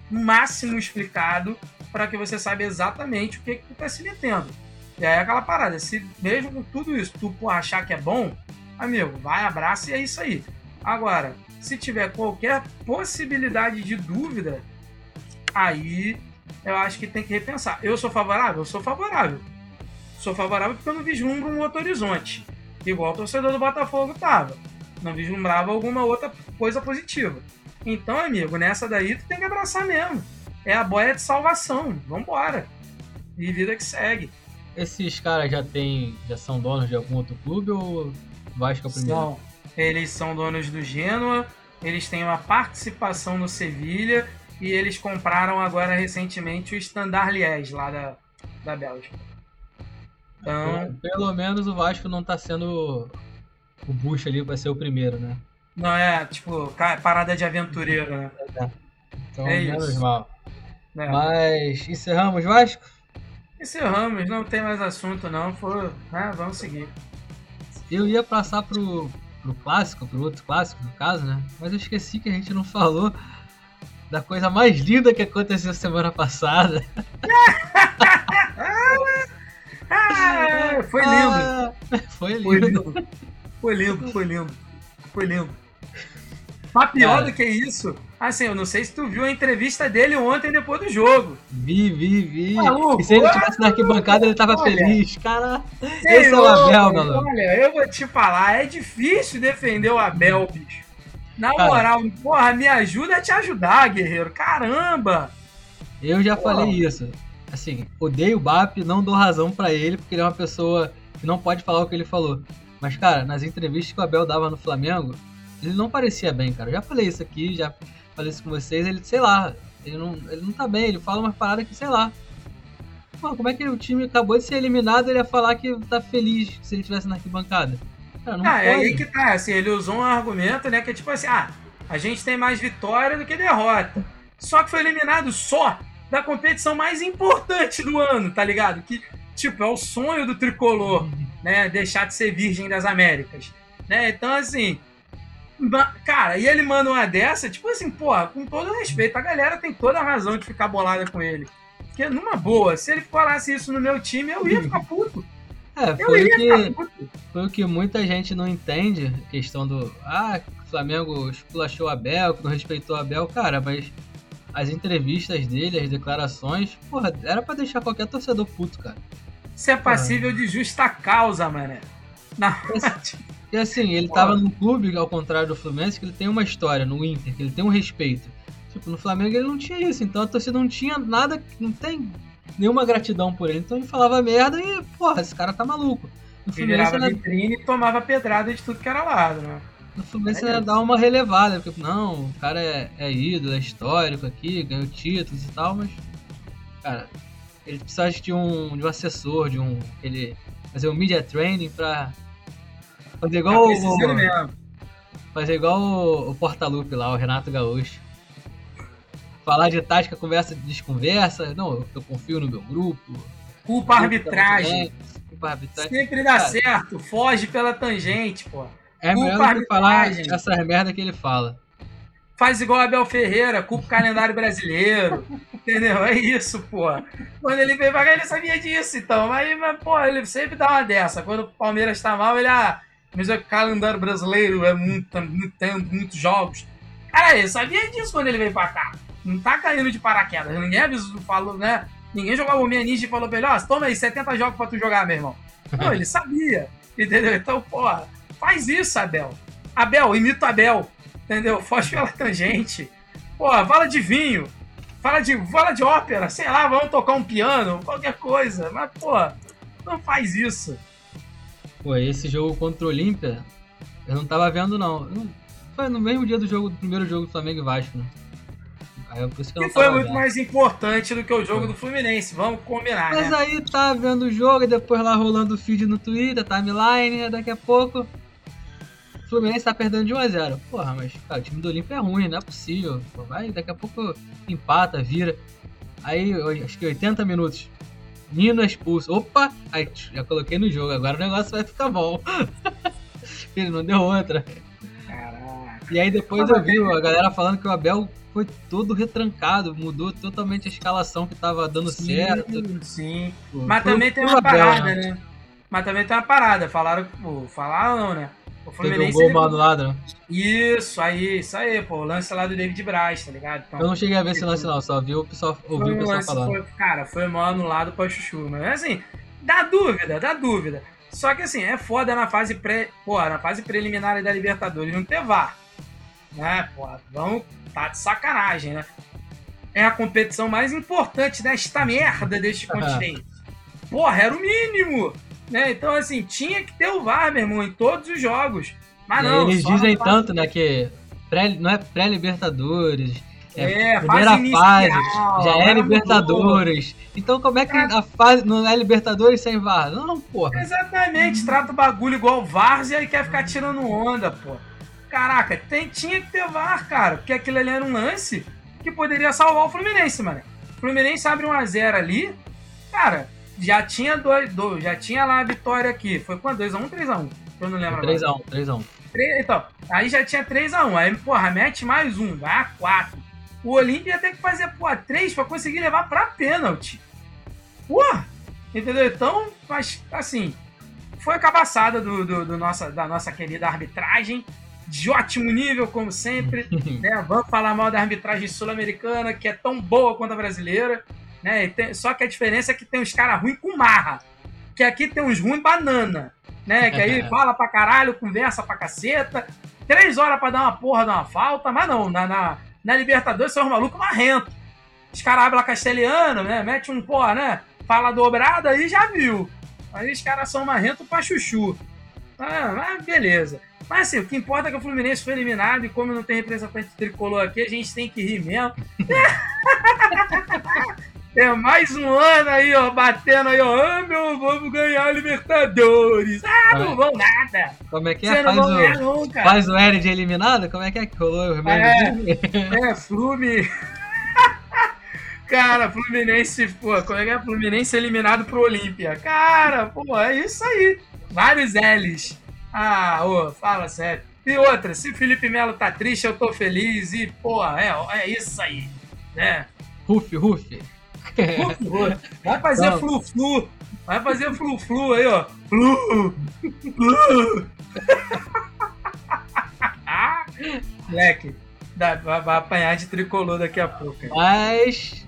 máximo explicado para que você saiba exatamente o que, que tu tá se metendo. E aí é aquela parada, se mesmo com tudo isso, tu achar que é bom, amigo, vai, abraça e é isso aí. Agora, se tiver qualquer possibilidade de dúvida, aí eu acho que tem que repensar. Eu sou favorável? Eu sou favorável. Sou favorável porque eu não vislumbro um outro horizonte. Igual o torcedor do Botafogo tava. Não vislumbrava alguma outra coisa positiva. Então, amigo, nessa daí tu tem que abraçar mesmo. É a boia de salvação. Vambora. E vida que segue. Esses caras já tem, já são donos de algum outro clube ou Vasco é o primeiro? São. Eles são donos do Genoa, eles têm uma participação no Sevilha e eles compraram agora recentemente o Standard Liège lá da, da Bélgica. Então, Pelo menos o Vasco não tá sendo o bucho ali pra ser o primeiro, né? não é tipo parada de aventureiro, né? Então, É menos isso. mal. É. Mas encerramos Vasco? Encerramos, não tem mais assunto não, foi, né? Vamos seguir. Eu ia passar pro, pro clássico, pro outro clássico, no caso, né? Mas eu esqueci que a gente não falou da coisa mais linda que aconteceu semana passada. Ah, foi lindo, Ah, foi foi lindo. foi lindo, foi lindo, foi lindo. Mas pior do que isso, assim, eu não sei se tu viu a entrevista dele ontem depois do jogo. Vi, vi, vi. Maluco, e se ele estivesse na arquibancada, ele tava olha. feliz. Cara, esse é o Abel, maluco. Olha, eu vou te falar, é difícil defender o Abel, bicho. Na Cara. moral, porra, me ajuda a te ajudar, guerreiro. Caramba! Eu já Pô. falei isso. Assim, odeio o BAP, não dou razão pra ele, porque ele é uma pessoa que não pode falar o que ele falou. Mas, cara, nas entrevistas que o Abel dava no Flamengo, ele não parecia bem, cara. Eu já falei isso aqui, já falei isso com vocês. Ele, sei lá, ele não, ele não tá bem, ele fala umas paradas que, sei lá. Pô, como é que o time acabou de ser eliminado ele ia falar que tá feliz se ele tivesse na arquibancada? Cara, não Ah, é aí que tá, assim, ele usou um argumento, né, que é tipo assim, ah, a gente tem mais vitória do que derrota. Só que foi eliminado só da competição mais importante do ano, tá ligado? Que, tipo, é o sonho do tricolor, né, deixar de ser virgem das Américas, né? Então, assim, cara, e ele manda uma dessa, tipo assim, porra, com todo respeito, a galera tem toda a razão de ficar bolada com ele. Porque, numa boa, se ele falasse isso no meu time, eu ia ficar puto. É, foi o que. Foi o que muita gente não entende, a questão do. Ah, o Flamengo esculachou o Abel, que não respeitou o Abel. Cara, mas as entrevistas dele, as declarações, porra, era pra deixar qualquer torcedor puto, cara. Isso é passível de justa causa, mané. Na... E assim, ele tava num clube, ao contrário do Fluminense, que ele tem uma história no Inter, que ele tem um respeito. Tipo, no Flamengo ele não tinha isso, então a torcida não tinha nada, não tem nenhuma gratidão por ele. Então ele falava merda e, porra, esse cara tá maluco. No Ele Fluminense virava era vitrine e tomava pedrada de tudo que era lado, né? No Fluminense É dar uma relevada, porque não, o cara é, é ídolo, é histórico aqui, ganhou títulos e tal, mas. Cara, ele precisa de um, de um assessor, de um. Ele fazer um media training pra. Fazer igual Tá o. mesmo. Fazer igual o, o Portalupe lá, o Renato Gaúcho. Falar de tática, conversa, desconversa. Não, eu, confio no meu grupo. Culpa a arbitragem. Culpa a arbitragem. Sempre dá Cara. certo. Foge pela tangente, pô. É culpa melhor do que falar essas merda que ele fala. Faz igual Abel Ferreira, culpa o calendário brasileiro. Entendeu? É isso, pô. Quando ele veio pra cá, ele sabia disso, então. Mas, mas, pô, ele sempre dá uma dessa. Quando o Palmeiras tá mal, ele, ah, mas o calendário brasileiro é muito, muito tempo, muitos jogos. Cara, ele sabia disso quando ele veio pra cá. Não tá caindo de paraquedas. Ninguém avisou, falou, né? Ninguém jogou a Bomia Ninja e falou pra ele, ó, toma aí 70 jogos pra tu jogar, meu irmão. Não, ele sabia. Entendeu? Então, porra, faz isso, Abel. Abel, imita o Abel. Entendeu? Foge pela tangente. Porra, fala de vinho. Fala de, fala de ópera. Sei lá, vamos tocar um piano, qualquer coisa. Mas, porra, não faz isso. Pô, esse jogo contra o Olímpia, eu não tava vendo não. Foi no mesmo dia do jogo, do primeiro jogo do Flamengo e Vasco, né? Aí, por isso que não foi muito vendo. mais importante do que o jogo do Fluminense. Vamos combinar, Mas né? aí tá vendo o jogo, e depois lá rolando o feed no Twitter, timeline, daqui a pouco. O Fluminense tá perdendo de 1x0. Porra, mas cara, o time do Olímpia é ruim, não é possível. Pô, vai, daqui a pouco empata, vira. Aí, acho que 80 minutos. Nino expulso. Opa! Aí já coloquei no jogo, agora o negócio vai ficar bom. Ele não deu outra. Caraca. E aí depois eu vi a galera falando que o Abel foi todo retrancado, mudou totalmente a escalação que tava dando certo. Sim, sim. Pô, Mas também tem uma Abel, parada, né? Mas também tem uma parada. Falaram, pô, falaram né? O Teve um Fluminense. gol ele- né? Isso, aí, isso aí, pô. O lance lá do David Braz, tá ligado? Então, Eu não cheguei a ver esse lance não, só vi o pessoal, ouvi o pessoal lance, falando. foi- cara, foi mal anulado pra Chuchu, mas assim, dá dúvida, dá dúvida. Só que assim, é foda na fase pré. Porra, na fase preliminar da Libertadores não ter VAR. Né, porra, vamos. Tá de sacanagem, né? É a competição mais importante desta merda deste continente. Porra, era o mínimo! Né? Então, assim, tinha que ter o VAR, meu irmão, em todos os jogos. Mas não, eles dizem tanto, né, que pré, não é pré-Libertadores, é, É, primeira fase fase, inicial, já é Libertadores. Então como é que a fase não é Libertadores sem VAR? Não, porra. Exatamente, trata o bagulho igual Várzea e quer ficar tirando onda, pô. Caraca, tem, tinha que ter VAR, cara, porque aquilo ali era um lance que poderia salvar o Fluminense, mano. O Fluminense abre 1x0 ali, cara, já tinha dois, dois, já tinha lá a vitória aqui. Foi quanto? 2x1 3x1? Eu não lembro agora. 3x1, 3x1. Três- Então, aí já tinha 3x1. Aí, porra, mete mais um, vai a 4. O Olímpia ia ter que fazer, porra, 3 pra conseguir levar pra pênalti. Porra! Entendeu? Então, mas, assim, foi a cabaçada do, do- do nossa, da nossa querida arbitragem. De ótimo nível, como sempre. né? Vamos falar mal da arbitragem sul-americana, que é tão boa quanto a brasileira. Né? Tem- só que a diferença é que tem uns caras ruins com marra. Que aqui tem uns ruins banana. Né? Que aí fala pra caralho, conversa pra caceta. Três horas pra dar uma porra, dar uma falta. Mas não, na, na, na Libertadores são os malucos marrentos. Os caras hablam castelhano, né? Mete um porra, né? Fala dobrada aí já viu. Aí os caras são marrentos pra chuchu. Ah, mas beleza. Mas assim, o que importa é que o Fluminense foi eliminado e como não tem representante tricolor aqui, a gente tem que rir mesmo. É mais um ano aí, ó, batendo aí, ó. Ah, meu, vamos ganhar a Libertadores. Ah, não vão nada. Como é que Você é? não Faz vão ganhar o, nunca. faz o L de eliminado? Como é que é que rolou o É. É, Flume. Cara, Fluminense, pô, como é que é? Fluminense eliminado pro Olímpia. Cara, pô, é isso aí. Vários L's. Ah, ô, fala sério. E outra, se Felipe Melo tá triste, eu tô feliz. E, pô, é, é isso aí. Né? Ruf, Ruf. Vai fazer flu-flu. Vai fazer flu-flu aí, ó. Flu. Flu. Moleque, vai, apanhar de tricolor daqui a pouco. cara. Mas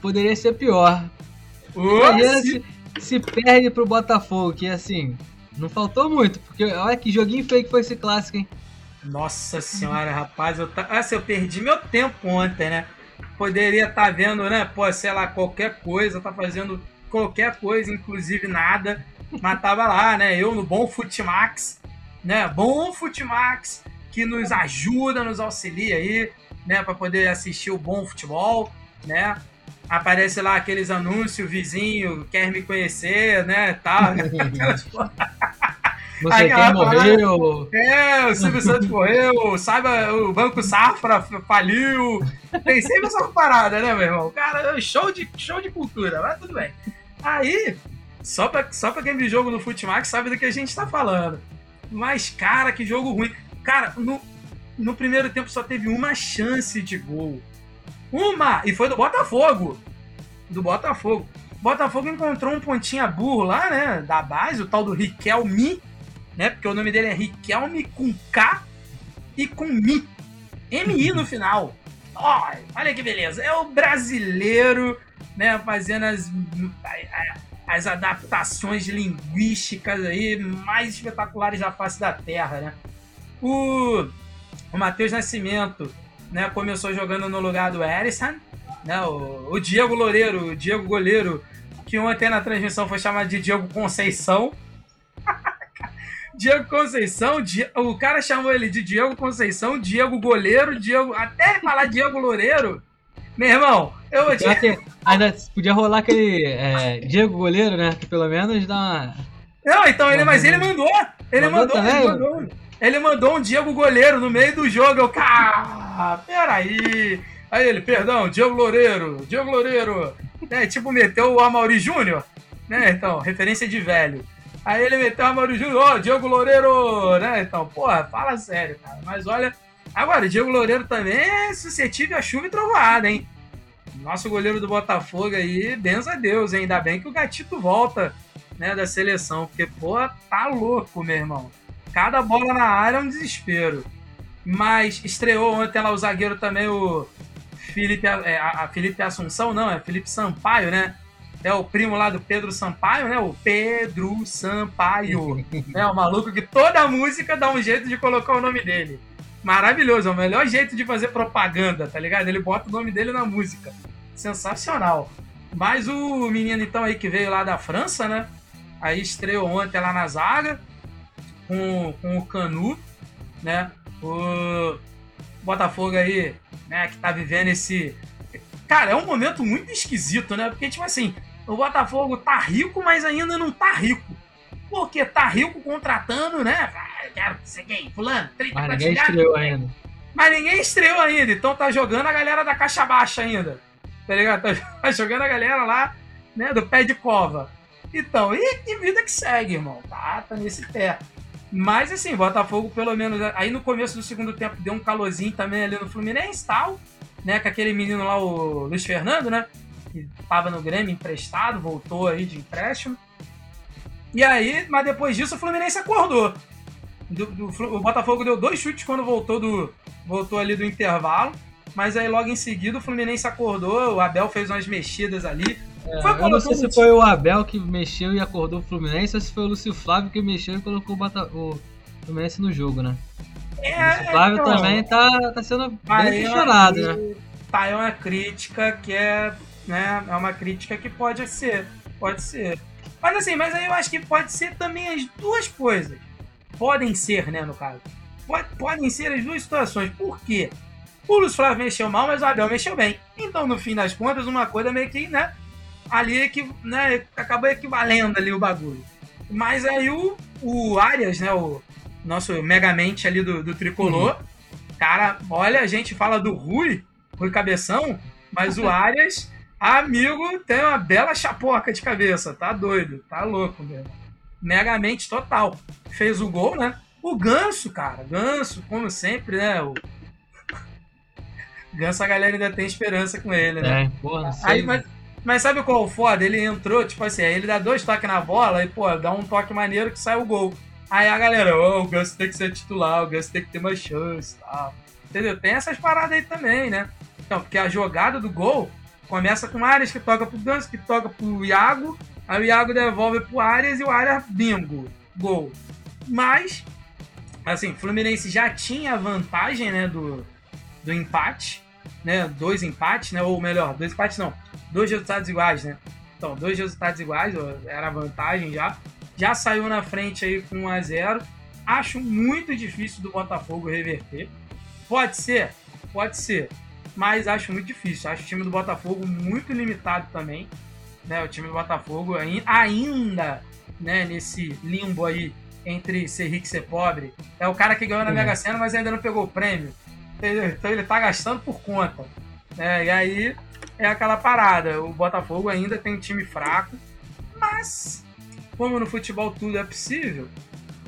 poderia ser pior. Ô, Imagina se- se, perde pro Botafogo, que assim, não faltou muito, porque olha que joguinho feio que foi esse clássico, hein? Nossa senhora, rapaz, eu, tá... assim, eu perdi meu tempo ontem, né? Poderia estar vendo, né? Pô, sei lá, qualquer coisa, tá fazendo qualquer coisa, inclusive nada. Mas tava lá, né? Eu no bom Futimax, né? Bom Futimax, que nos ajuda, nos auxilia aí, né? Pra poder assistir o bom futebol, né? Aparece lá aqueles anúncios, vizinho quer me conhecer, né? Tal, sei Aquela quem morreu. É, o Silvio Santos morreu, saiba, o Banco Safra faliu. Tem sempre essa parada, né, meu irmão? Cara, show de, show de cultura, mas tudo bem. Aí, só pra, só pra quem viu jogo no Futimax sabe do que a gente tá falando. Mas, cara, que jogo ruim. Cara, no, no primeiro tempo só teve uma chance de gol. Uma! E foi do Botafogo. Do Botafogo. Botafogo encontrou um pontinha burro lá, né? Da base, o tal do Riquelme né? Porque o nome dele é Riquelme com K e com Mi. MI no final. Ó, olha que beleza. É o brasileiro, né? Fazendo as, as adaptações linguísticas aí mais espetaculares da face da Terra, né? O, o Matheus Nascimento, né? Começou jogando no lugar do Erisson, né? O, o Diego Loureiro, o Diego Goleiro, que ontem na transmissão foi chamado de Diego Conceição. Diego Conceição, Di- o cara chamou ele de Diego Conceição, Diego Goleiro, Diego. Até ele falar Diego Loureiro, meu irmão, eu vou te. Ainda podia rolar aquele é, Diego Goleiro, né? Que pelo menos dá uma. Não, então ele, mas ele mandou. Ele Mandou mandou, ele mandou. Ele mandou um Diego Goleiro no meio do jogo. Eu, cara, peraí. Aí ele, perdão, Diego Loureiro, Diego Loureiro. É, tipo, meteu o Amaury Júnior, né? Então, referência de velho. Aí ele meteu o Amaury Júnior, ó, Diego Loureiro, né? Então, porra, fala sério, cara. Mas olha, agora, Diego Loureiro também é suscetível a chuva e trovoada, hein? Nosso goleiro do Botafogo aí, benza a Deus, hein? Ainda bem que o Gatito volta, né, da seleção, porque, pô, tá louco, meu irmão. cada bola na área é um desespero. Mas estreou ontem lá o zagueiro também, o Felipe, é, a, a Felipe Assunção, não, é Felipe Sampaio, né? É o primo lá do Pedro Sampaio, né? O Pedro Sampaio. é o maluco que toda música dá um jeito de colocar o nome dele. Maravilhoso, é o melhor jeito de fazer propaganda, tá ligado? Ele bota o nome dele na música. Sensacional. Mas o menino então aí que veio lá da França, né? Aí estreou ontem lá na zaga com, com o Canu, né? O Botafogo aí, né, que tá vivendo esse. Cara, é um momento muito esquisito, né? Porque, tipo assim, o Botafogo tá rico, mas ainda não tá rico. Porque tá rico contratando, né? Ah, quero ser gay, fulano, 30 Mas ninguém estreou ainda. Mas ninguém estreou ainda, então tá jogando a galera da caixa baixa ainda. Tá ligado? Tá jogando a galera lá, né, do pé de cova. Então, e que vida que segue, irmão. Tá, tá nesse pé. Mas assim, Botafogo, pelo menos, aí no começo do segundo tempo deu um calorzinho também ali no Fluminense tal, né? Com aquele menino lá, o Luiz Fernando, né? Que tava no Grêmio emprestado, voltou aí de empréstimo. E aí, mas depois disso o Fluminense acordou. Do, do, o Botafogo deu dois chutes quando voltou do voltou ali do intervalo, mas aí logo em seguida o Fluminense acordou, o Abel fez umas mexidas ali, é, eu não sei se foi o Abel que mexeu e acordou o Fluminense ou se foi o Lúcio Flávio que mexeu e colocou o, Bata... o Fluminense no jogo, né? É, o Flávio então, também tá, tá sendo bem questionado, né? Tá, é uma crítica que é, né, é uma crítica que pode ser, pode ser. Mas assim, mas aí eu acho que pode ser também as duas coisas. Podem ser, né, no caso. Pode, podem ser as duas situações. Por quê? O Lúcio Flávio mexeu mal, mas o Abel mexeu bem. Então, no fim das contas, uma coisa meio que, né, ali que né, acabou equivalendo ali o bagulho. Mas aí o, o Arias, né, o nosso megamente ali do, do tricolor, uhum. cara, olha, a gente fala do Rui, Rui Cabeção, mas o Arias, amigo, tem uma bela chapoca de cabeça, tá doido, tá louco mesmo. Megamente total. Fez o gol, né? O Ganso, cara, Ganso, como sempre, né? O... Ganso a galera ainda tem esperança com ele, né? É, porra, sei. Aí, mas, mas sabe qual é o foda? Ele entrou, tipo assim, aí ele dá dois toques na bola e, pô, dá um toque maneiro que sai o gol. Aí a galera, oh, o Gus tem que ser titular, o Gus tem que ter mais chance tal. Entendeu? Tem essas paradas aí também, né? Então, porque a jogada do gol começa com o Arias que toca pro Gus, que toca pro Iago, aí o Iago devolve pro Arias e o Arias, bingo, gol. Mas, assim, o Fluminense já tinha a vantagem, né, do, do empate, né? Dois empates, né? Ou melhor, dois empates não dois resultados iguais, né? Então, dois resultados iguais, era a vantagem já. Já saiu na frente aí com 1 a 0 Acho muito difícil do Botafogo reverter. Pode ser, pode ser, mas acho muito difícil. Acho o time do Botafogo muito limitado também. Né? O time do Botafogo ainda né, nesse limbo aí entre ser rico e ser pobre. É o cara que ganhou na. Mega Sena, mas ainda não pegou o prêmio. Então ele tá gastando por conta. É, e aí é aquela parada. O Botafogo ainda tem um time fraco, mas como no futebol tudo é possível,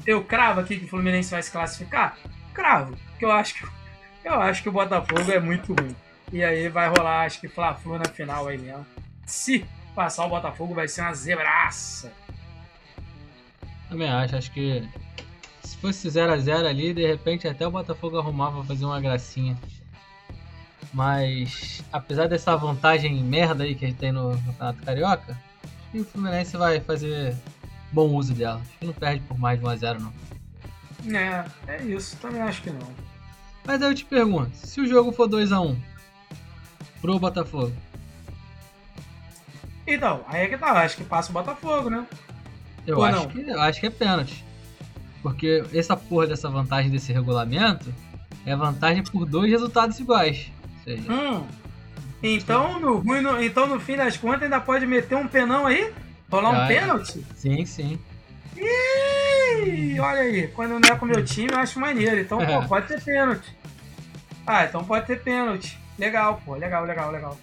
eu cravo aqui que o Fluminense vai se classificar? Cravo, porque eu acho que eu acho que o Botafogo é muito ruim. E aí vai rolar, acho que Fla-Flu na final aí mesmo. Se passar o Botafogo vai ser uma zebraça. Também acho, acho que se fosse 0x0 ali, de repente até o Botafogo arrumava fazer uma gracinha. Mas, apesar dessa vantagem merda aí que a gente tem no, Campeonato Carioca, que o Fluminense vai fazer bom uso dela. Acho que não perde por mais de 1x0, não. É, é isso. Também acho que não. Mas aí eu te pergunto, se o jogo for 2x1 pro Botafogo? Então, aí é que tá. Acho que passa o Botafogo, né? Eu, acho que, eu acho que é pênalti. Porque essa porra dessa vantagem desse regulamento é vantagem por dois resultados iguais seja. Hum. Então no, no, então, no fim das contas, ainda pode meter um penão aí? Rolar um pênalti? Sim, sim. Ih, olha aí, quando não é com o meu time, eu acho maneiro. Então, é. pô, pode ter pênalti. Ah, então pode ter pênalti. Legal, pô, legal, legal, legal.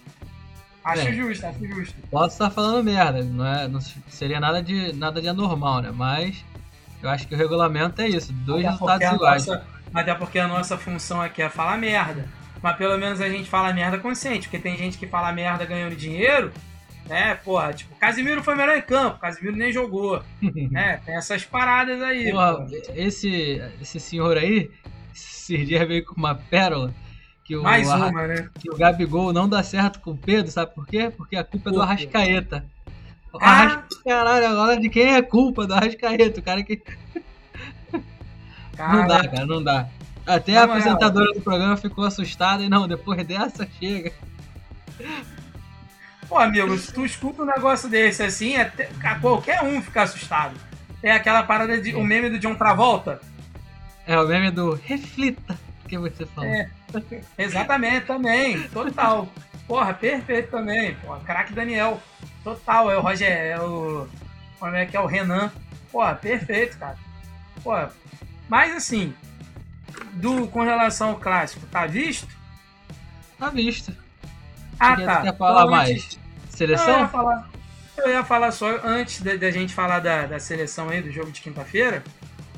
Acho é. justo, acho justo. Posso estar falando merda, não, é, não seria nada de, nada de anormal, né? Mas eu acho que o regulamento é isso, dois até resultados iguais. Nossa, até porque a nossa função aqui é falar merda. Mas pelo menos a gente fala merda consciente, porque tem gente que fala merda ganhando dinheiro né? Porra, tipo, Casimiro foi melhor em campo, Casimiro nem jogou, né? Tem essas paradas aí. Porra, pô. esse, esse senhor aí, esses dias veio com uma pérola que o, Mais Arra- uma, né? que o Gabigol não dá certo com o Pedro, sabe por quê? Porque a culpa é do? Arrascaeta. O Ah! Arras- Caralho, agora de quem é a culpa do Arrascaeta? O cara que. Não dá, cara, não dá. Até Na a moral. apresentadora do programa ficou assustada e não, depois dessa chega. Pô, amigo, se tu escuta um negócio desse assim, até, qualquer um fica assustado. É aquela parada de. O meme do John Travolta. É o meme do reflita que você falou. É. Exatamente, também. Total. Porra, perfeito também. Porra, craque Daniel. Total. É o Roger. É o. Como é que é o Renan? Porra, perfeito, cara. Porra. Mas assim. Do, com relação ao clássico, tá visto? Tá visto. Ah, tá. Quer falar Então, mais? antes- Eu ia Seleção? falar, eu ia falar só antes da gente falar da, da seleção aí, do jogo de quinta-feira,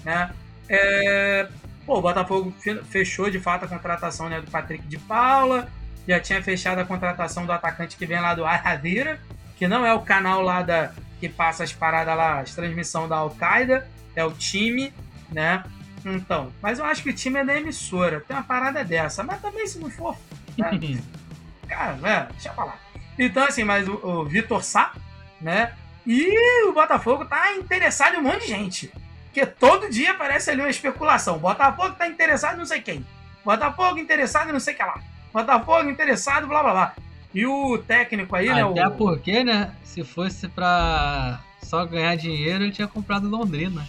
né? É, pô, o Botafogo fe- fechou de fato a contratação né, do Patrick de Paula, já tinha fechado a contratação do atacante que vem lá do Arravira, que não é o canal lá da que passa as paradas lá, as transmissão da Al-Qaeda, é o time, né? Então, mas eu acho que o time é da emissora, tem uma parada dessa, mas também se não for, né? Cara, né? Deixa pra lá. Então, assim, mas o, o Vitor Sá, né? E o Botafogo tá interessado em um monte de gente. Porque todo dia aparece ali uma especulação. Botafogo tá interessado em não sei quem. Botafogo interessado em não sei o que lá. Botafogo interessado, blá blá blá. E o técnico aí, né? Até O, porque, né? Se fosse pra só ganhar dinheiro, ele tinha comprado Londrina.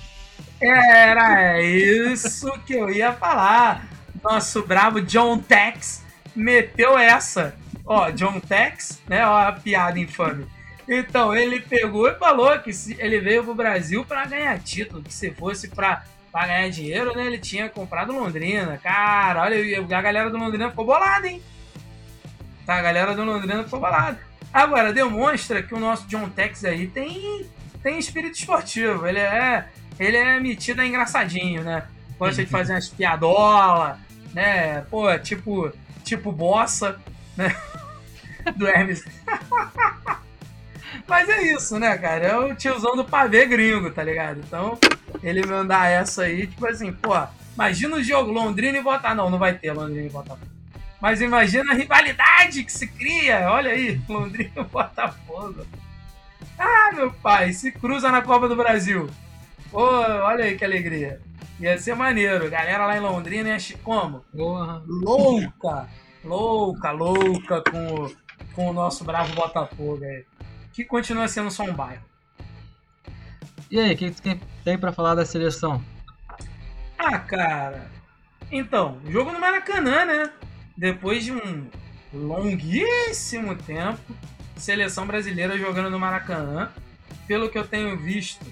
Era isso que eu ia falar. Nosso bravo John Tex meteu essa. Ó, John Tex, né? Ó, a piada infame. Então, ele pegou e falou que se ele veio pro Brasil pra ganhar título, que se fosse pra, pra ganhar dinheiro, né? Ele tinha comprado Londrina. Cara, olha, a galera do Londrina ficou bolada, hein? Tá, a galera do Londrina ficou bolada. Agora, demonstra que o nosso John Tex aí tem, tem espírito esportivo. Ele é, ele é metido a engraçadinho, né? Gosta de fazer umas piadola, né? Pô, tipo, tipo bossa, né? Do Hermes. Mas é isso, né, cara? É o tiozão do pavê gringo, tá ligado? Então, ele mandar essa aí, tipo assim, pô, imagina o jogo Londrina e Botafogo. Não, não vai ter Londrina e Botafogo. Mas imagina a rivalidade que se cria. Olha aí, Londrina e Botafogo. Ah, meu pai, se cruza na Copa do Brasil. Pô, olha aí que alegria. Ia ser maneiro. Galera lá em Londrina ia chi- como? Porra. Louca, louca, louca com, com o nosso bravo Botafogo aí. Que continua sendo só um bairro. E aí, o que tu tem- pra falar da seleção? Ah, cara. Então, jogo no Maracanã, né? Depois de um longuíssimo tempo, seleção brasileira jogando no Maracanã. Pelo que eu tenho visto,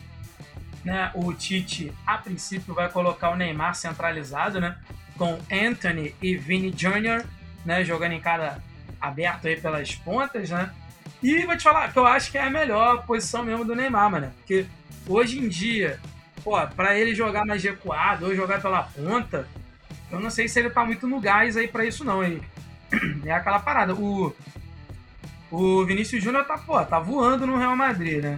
né, o Tite a princípio vai colocar o Neymar centralizado, né? Com Anthony e Vini Jr., né? Jogando em cada aberto aí pelas pontas, né? E vou te falar que eu acho que é a melhor posição mesmo do Neymar, mano. Porque hoje em dia, pô, pra ele jogar mais recuado ou jogar pela ponta, eu não sei se ele tá muito no gás aí pra isso não. Ele é aquela parada. O, o Vinícius Júnior tá, pô, tá voando no Real Madrid, né?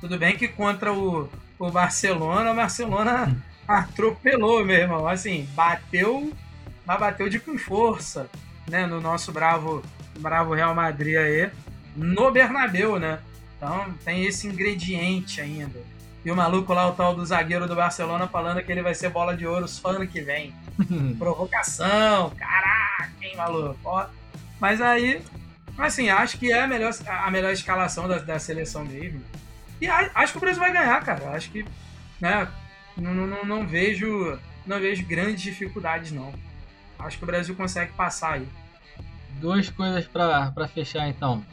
Tudo bem que contra o, o Barcelona, o Barcelona atropelou, meu irmão. Assim, bateu, mas bateu de com força, né? No nosso bravo, bravo Real Madrid aí, no Bernabéu, né? Então tem esse ingrediente ainda. E o maluco lá, o tal do zagueiro do Barcelona, falando que ele vai ser bola de ouro só ano que vem. Provocação, caraca, hein, maluco? Ó. Mas aí, assim, acho que é a melhor, a melhor escalação da, da seleção mesmo. E a- acho que o Brasil vai ganhar, cara. Acho que, né, não, não- não vejo, não vejo grandes dificuldades, não. Acho que o Brasil consegue passar aí. Duas coisas pra, pra fechar então.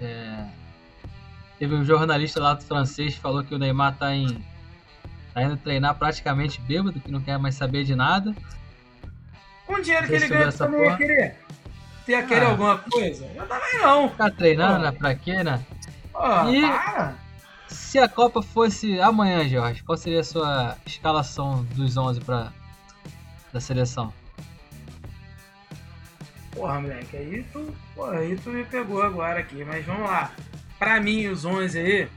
É, Teve um jornalista lá do francês que falou que o Neymar tá em. tá indo treinar praticamente bêbado, que não quer mais saber de nada. Com o dinheiro que ele ganha, também ia porra? querer. Você ia querer Ah. alguma coisa? Eu também não. Ficar treinando, Pô. né? Pra quê, né? Pô, E- para. Se a Copa fosse amanhã, Jorge, qual seria a sua escalação dos 11 pra, da seleção? Porra, moleque, aí tu, porra, aí tu me pegou agora aqui, mas vamos lá. pra mim, os 11 aí,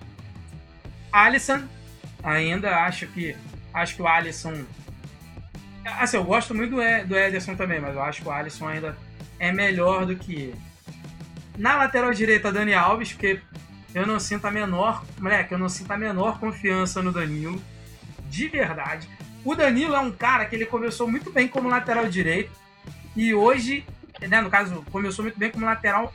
Alisson, ainda acho que acho que o Alisson assim, eu gosto muito do, Ed- do Ederson também, mas eu acho que o Alisson ainda é melhor do que ele. Na lateral direita, Dani Alves, porque eu não sinto a menor, moleque, eu não sinto a menor confiança no Danilo, de verdade. O Danilo é um cara que ele começou muito bem como lateral direito e hoje, né, no caso, começou muito bem como lateral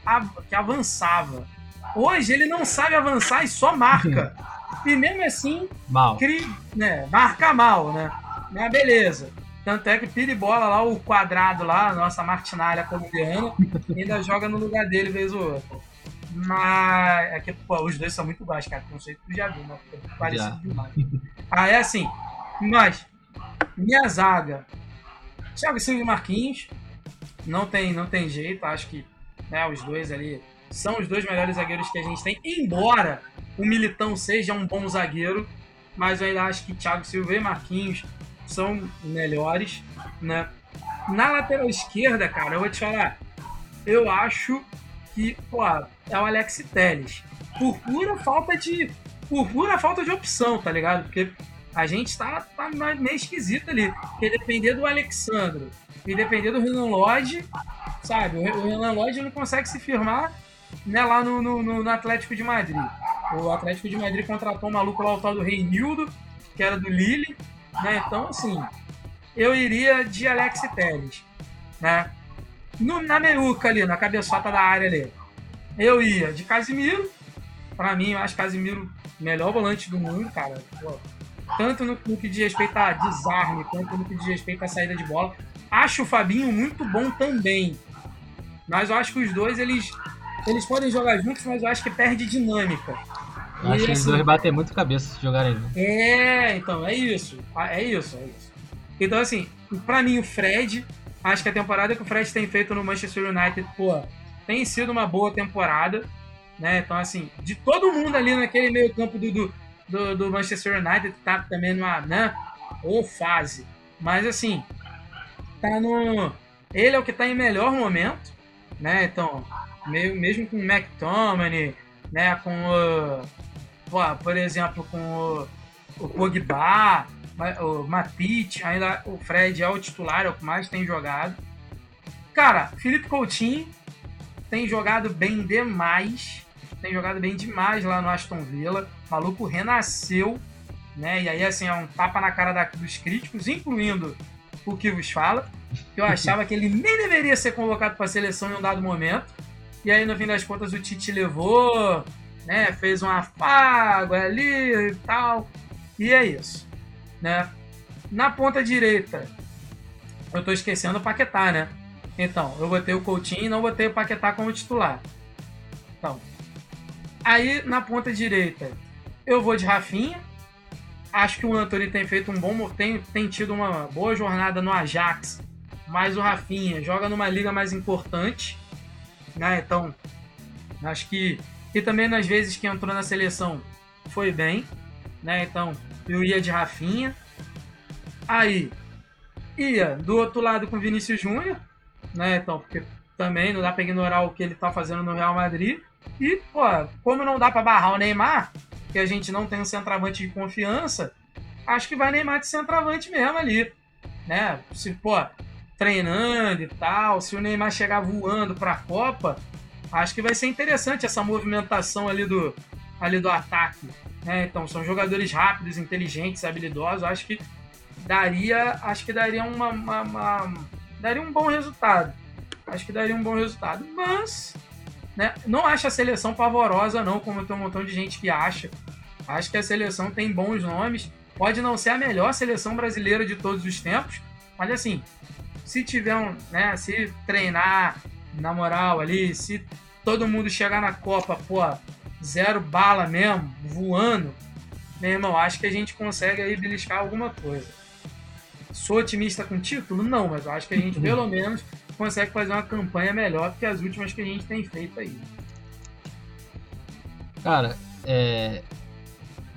que avançava. Hoje ele não sabe avançar e só marca. E mesmo assim, Mal. cri, né, marca mal, né? Mas beleza. Tanto é que piribola lá, o quadrado lá, nossa martinária colombiana, ainda joga no lugar dele vez ou outra. Mas é que, pô, os dois são muito baixos, cara. Não sei se tu já viu, mas é parecido demais. Ah, é assim. Mas, minha zaga. Thiago Silva e Marquinhos. Não tem, não tem jeito. Acho que né, os dois ali são os dois melhores zagueiros que a gente tem. Embora o Militão seja um bom zagueiro, mas eu ainda acho que Thiago Silva e Marquinhos são melhores, né? Na lateral esquerda, cara, eu vou te falar, eu acho que, pô, é o Alex Telles. Por pura falta de. Por pura falta de opção, tá ligado? Porque a gente tá, tá meio esquisito ali. Porque depender do Alexandro e depender do Renan Lodge, sabe? O Renan Lodge não consegue se firmar né, lá no, no, no- Atlético de Madrid. O Atlético de Madrid contratou um maluco lá, o tal do Reinildo, que era do Lille, né? Então, assim, eu iria de Alex Telles, né? No, na meiuca ali, na cabeçota da área ali, eu ia de Casimiro. Pra mim, eu acho Casimiro melhor volante do mundo, cara. Pô, tanto no, no que diz respeito a desarme, quanto no que diz respeito à saída de bola. Acho o Fabinho muito bom também. Mas eu acho que os dois, eles, eles podem jogar juntos, mas eu acho que perde dinâmica. Eu acho que eles assim, dois batem muito cabeça se jogarem juntos. é, então, é isso. É isso, é isso. Então, assim, pra mim, o Fred, acho que a temporada que o Fred tem feito no Manchester United, pô, tem sido uma boa temporada, né? Então, assim, de todo mundo ali naquele meio campo do, do, do, do Manchester United, tá também numa, né? Ou fase. Mas, assim, tá no... Ele é o que tá em melhor momento, né? Então, mesmo com o McTominay, né? Com o... por exemplo, com o, o Pogba, o Matite, ainda o Fred é o titular, é o que mais tem jogado. Cara, Felipe Coutinho tem jogado bem demais, tem jogado bem demais lá no Aston Villa. O maluco renasceu, né? E aí, assim, é um tapa na cara da- dos críticos, incluindo o que vos fala, que eu achava que ele nem deveria ser convocado para a seleção em um dado momento. E aí, no fim das contas, o Tite levou, né? Fez um afago ali e tal. E é isso, né? Na ponta direita, eu tô esquecendo o Paquetá, né? Então, eu botei o Coutinho e não botei o Paquetá como titular. Então, aí na ponta direita, eu vou de Rafinha. Acho que o Anthony tem feito um bom, tem, tem tido uma boa jornada no Ajax, mas o Rafinha joga numa liga mais importante, né? Então, acho que e também nas vezes que entrou na seleção foi bem, né? Então, eu ia de Rafinha. Aí, ia do outro lado com Vinícius Júnior, né? Então, porque também não dá pra ignorar o que ele tá fazendo no Real Madrid. E, pô, como não dá pra barrar o Neymar, que a gente não tem um centroavante de confiança, acho que vai Neymar de centroavante mesmo ali, né? Se, pô, treinando e tal, se o Neymar chegar voando pra Copa, acho que vai ser interessante essa movimentação ali do, ali do ataque. Né? Então, são jogadores rápidos, inteligentes, habilidosos. Acho que daria, acho que daria uma, uma- uma- daria um bom resultado. Acho que daria um bom resultado. Mas, né, não acho a seleção pavorosa, não, como tem um montão de gente que acha. Acho que a seleção tem bons nomes. Pode não ser a melhor seleção brasileira de todos os tempos, mas assim, se tiver um, né, se treinar na moral ali, se todo mundo chegar na Copa, pô, zero bala mesmo, voando, meu irmão, acho que a gente consegue aí beliscar alguma coisa. Sou otimista com título? Não, mas acho que a gente pelo menos consegue fazer uma campanha melhor que as últimas que a gente tem feito aí. Cara, é,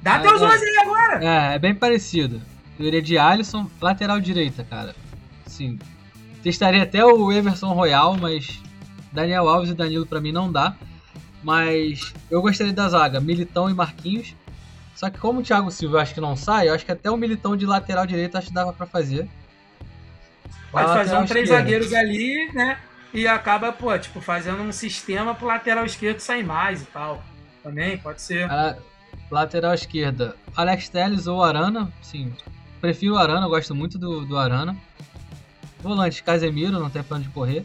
Dá Ah, teus é. 11 aí agora! é, é bem parecido. Eu iria de Alisson, lateral direita, cara. Sim. Testaria até o Emerson Royal, mas Daniel Alves e Danilo pra mim não dá. Mas eu gostaria da zaga, Militão e Marquinhos. Só que como o Thiago Silva eu acho que não sai, eu acho que até o Militão de lateral direito acho que dava pra fazer. Pode fazer um três esquerda. zagueiros ali, né? E acaba, pô, tipo, fazendo um sistema pro lateral esquerdo sair mais e tal. Também pode ser. A lateral esquerda, Alex Telles ou Arana. Sim, prefiro o Arana, eu gosto muito do, do Arana. Volante, Casemiro, não tem plano de correr.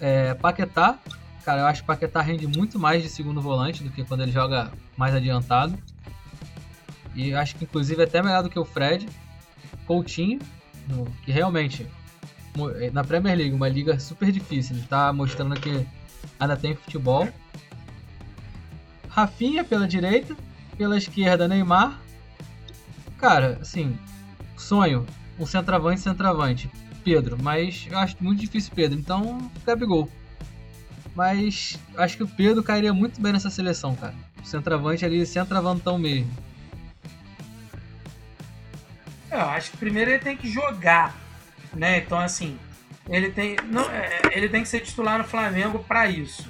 É, Paquetá, cara, eu acho que o Paquetá rende muito mais de segundo volante do que quando ele joga mais adiantado. E acho que inclusive é até melhor do que o Fred. Coutinho, no- que realmente mo- na Premier League, uma liga super difícil, ele tá mostrando que ainda tem futebol. Rafinha pela direita, pela esquerda Neymar. Cara, assim, sonho, um centroavante, centroavante, Pedro, mas eu acho muito difícil Pedro, então Gabigol. Mas acho que o Pedro cairia muito bem nessa seleção, cara. O centroavante ali, centroavantão mesmo. Eu acho que primeiro ele tem que jogar, né? Então, assim, ele tem, não, é, ele tem que ser titular no Flamengo pra isso.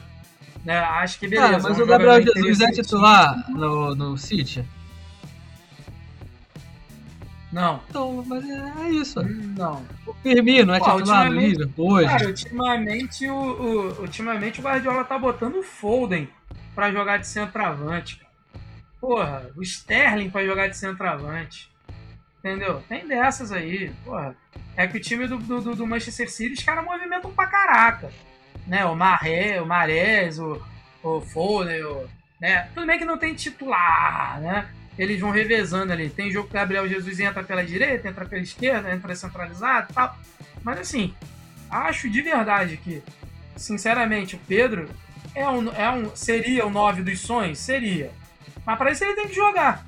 Né? Acho que beleza. Mas é um o Gabriel Jesus é titular no, no City? Não, Então, mas é, é isso. não. O Firmino é Pô, titular no Liverpool hoje? Cara, ultimamente o, o- ultimamente o Guardiola tá botando o Foden pra jogar de centroavante. cara. Porra, o Sterling pra jogar de centroavante. Entendeu? Tem dessas aí. Porra. É que o time do, do, do- Manchester City, os caras movimentam pra caraca. Né? O Maré, o Marés, o, o Foden, o, né? Tudo bem que não tem titular, né? Eles vão revezando ali. Tem jogo que o Gabriel Jesus entra pela direita, entra pela esquerda, entra centralizado e tal. Mas assim, acho de verdade que, sinceramente, o Pedro é um, é um, seria o 9 dos sonhos? Seria. Mas para isso ele tem que jogar.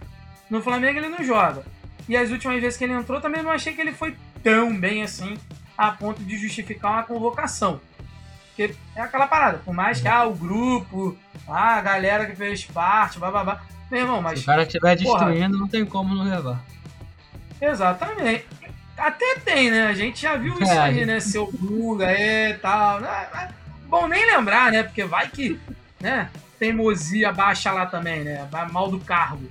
No Flamengo ele não joga. E as últimas vezes que ele entrou também não achei que ele foi tão bem assim a ponto de justificar uma convocação. Porque é aquela parada, por mais que ah, o grupo, ah, a galera que fez parte, bababá. Meu irmão, mas Se o cara estiver destruindo, não tem como não levar. Exatamente. Até tem, né? A gente já viu isso É, aí, gente- né? Seu Guga é tal. né? Bom nem lembrar, né? Porque vai que, né? Teimosia baixa lá também, né? Vai mal do cargo.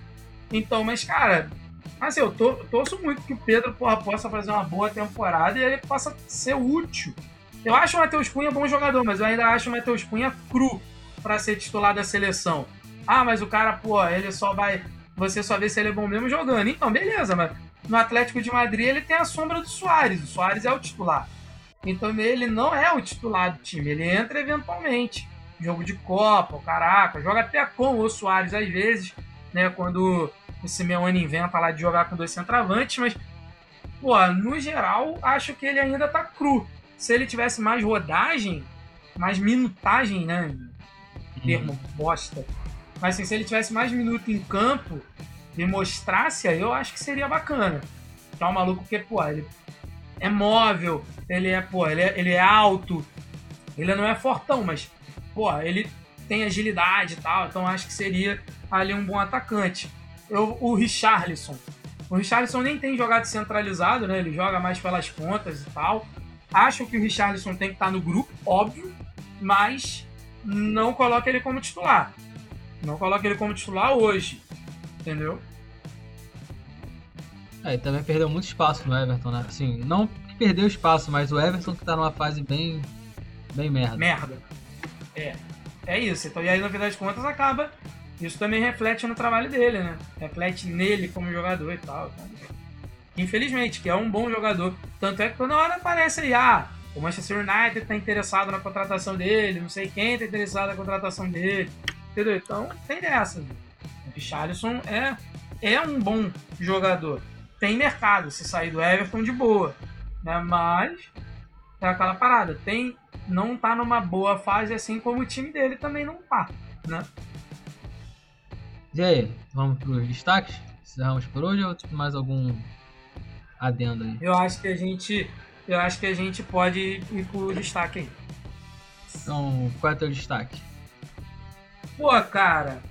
Então, mas, cara, assim, eu to- torço muito que o Pedro porra, possa fazer uma boa temporada e ele possa ser útil. Eu acho o Matheus Cunha bom jogador, mas eu ainda acho o Matheus Cunha cru pra ser titular da seleção. Ah, mas o cara, pô, ele só vai. Você só vê se ele é bom mesmo jogando. Então, beleza, mas no Atlético de Madrid ele tem a sombra do Soares. O Soares é o titular. Então ele não é o titular do time, ele entra eventualmente. Jogo de Copa, caraca, joga até com o Soares às vezes, né? Quando o Simeone inventa lá de jogar com dois centravantes, mas, pô, no geral, acho que ele ainda tá cru. Se ele tivesse mais rodagem, mais minutagem, né? Termo bosta. Mas assim, se ele tivesse mais minuto em campo e mostrasse aí, eu acho que seria bacana. Tá um maluco porque, pô, ele é móvel, ele é, pô, ele é, ele é alto, ele não é fortão, mas, pô, ele tem agilidade e tal, então acho que seria ali um bom atacante. Eu, o Richarlison. O Richarlison nem tem jogado centralizado, né? Ele joga mais pelas pontas e tal. Acho que o Richarlison tem que estar no grupo, óbvio, mas não coloca ele como titular. Não coloca ele como titular hoje. Entendeu? É, e também perdeu muito espaço no Everton, né? Assim, não perdeu espaço, mas o Everton que tá numa fase bem. bem merda. Merda. É. É isso. Então, e aí, no final das contas, acaba. Isso também reflete no trabalho dele, né? Reflete nele como jogador e tal. Então, infelizmente, que é um bom jogador. Tanto é que toda hora aparece aí, ah, o Manchester United tá interessado na contratação dele, não sei quem tá interessado na contratação dele. Entendeu? Então, tem dessa. O Richarlison é, é um bom jogador. Tem mercado se sair do Everton de boa. Né? Mas é aquela parada. Tem, não tá numa boa fase assim como o time dele também não tá. Né? E aí, vamos pros destaques? Encerramos por hoje ou tem mais algum adendo aí? Eu acho que a gente. Eu acho que a gente pode ir pro destaque aí. Então, qual é o teu destaque? Pô, cara,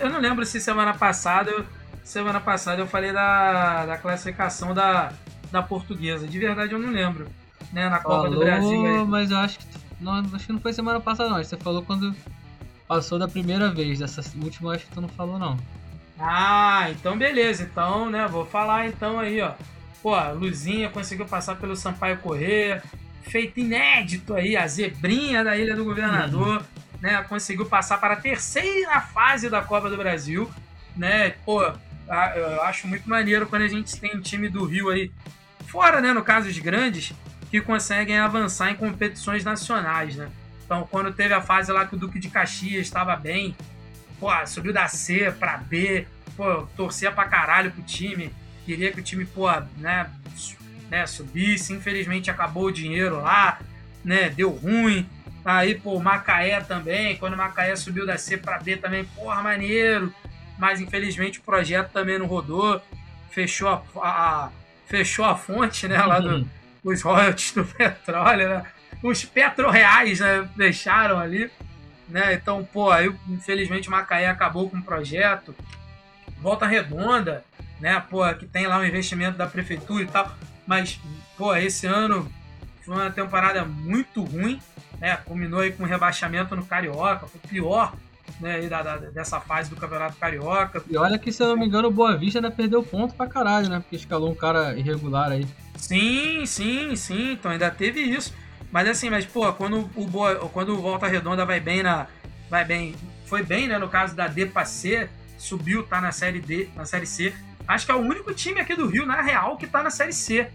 eu não lembro se semana passada. eu- Semana passada eu falei da, da classificação da, da portuguesa. De verdade eu não lembro. Né, na Copa do Brasil. aí. mas eu acho que. Não, acho que não foi semana passada, não. Você falou quando passou da primeira vez. Dessa última acho que tu não falou, não. Ah, então beleza. Então, né, vou falar então aí, ó. Pô, Luzinha conseguiu passar pelo Sampaio Corrêa, feito inédito aí, a zebrinha da Ilha do Governador, Uhum. né, conseguiu passar para a terceira fase da Copa do Brasil, né, pô, eu acho muito maneiro quando a gente tem um time do Rio aí, fora, né, no caso os grandes, que conseguem avançar em competições nacionais, né. Então, quando teve a fase lá que o Duque de Caxias estava bem, pô, subiu da C pra B, pô, torcia pra caralho pro time, queria que o time, pô, né, né, subisse, infelizmente acabou o dinheiro lá, né, deu ruim. Aí, pô, Macaé também, quando o Macaé subiu da C pra B também, porra, maneiro. Mas infelizmente o projeto também não rodou, fechou a, a- fechou a fonte, né, lá do, Uhum. os royalties do petróleo, né? Os petroreais, né? Deixaram ali, né? Então, pô, aí infelizmente o Macaé acabou com o projeto. Volta Redonda, né? Pô, que tem lá um investimento da prefeitura e tal. Mas, pô, esse ano foi uma temporada muito ruim, né? Culminou aí com um rebaixamento no Carioca, foi o pior, né? da- da- dessa fase do Campeonato Carioca. E olha que, se eu não me engano, o Boa Vista ainda perdeu ponto pra caralho, né? Porque escalou um cara irregular aí. Sim, sim, sim. Então ainda teve isso. Mas assim, mas pô, quando o Boa, quando o Volta Redonda vai bem na vai bem, foi bem, né, no caso da D pra C, subiu, tá na série D, na série C. Acho que é o único time aqui do Rio, na real, que tá na série C.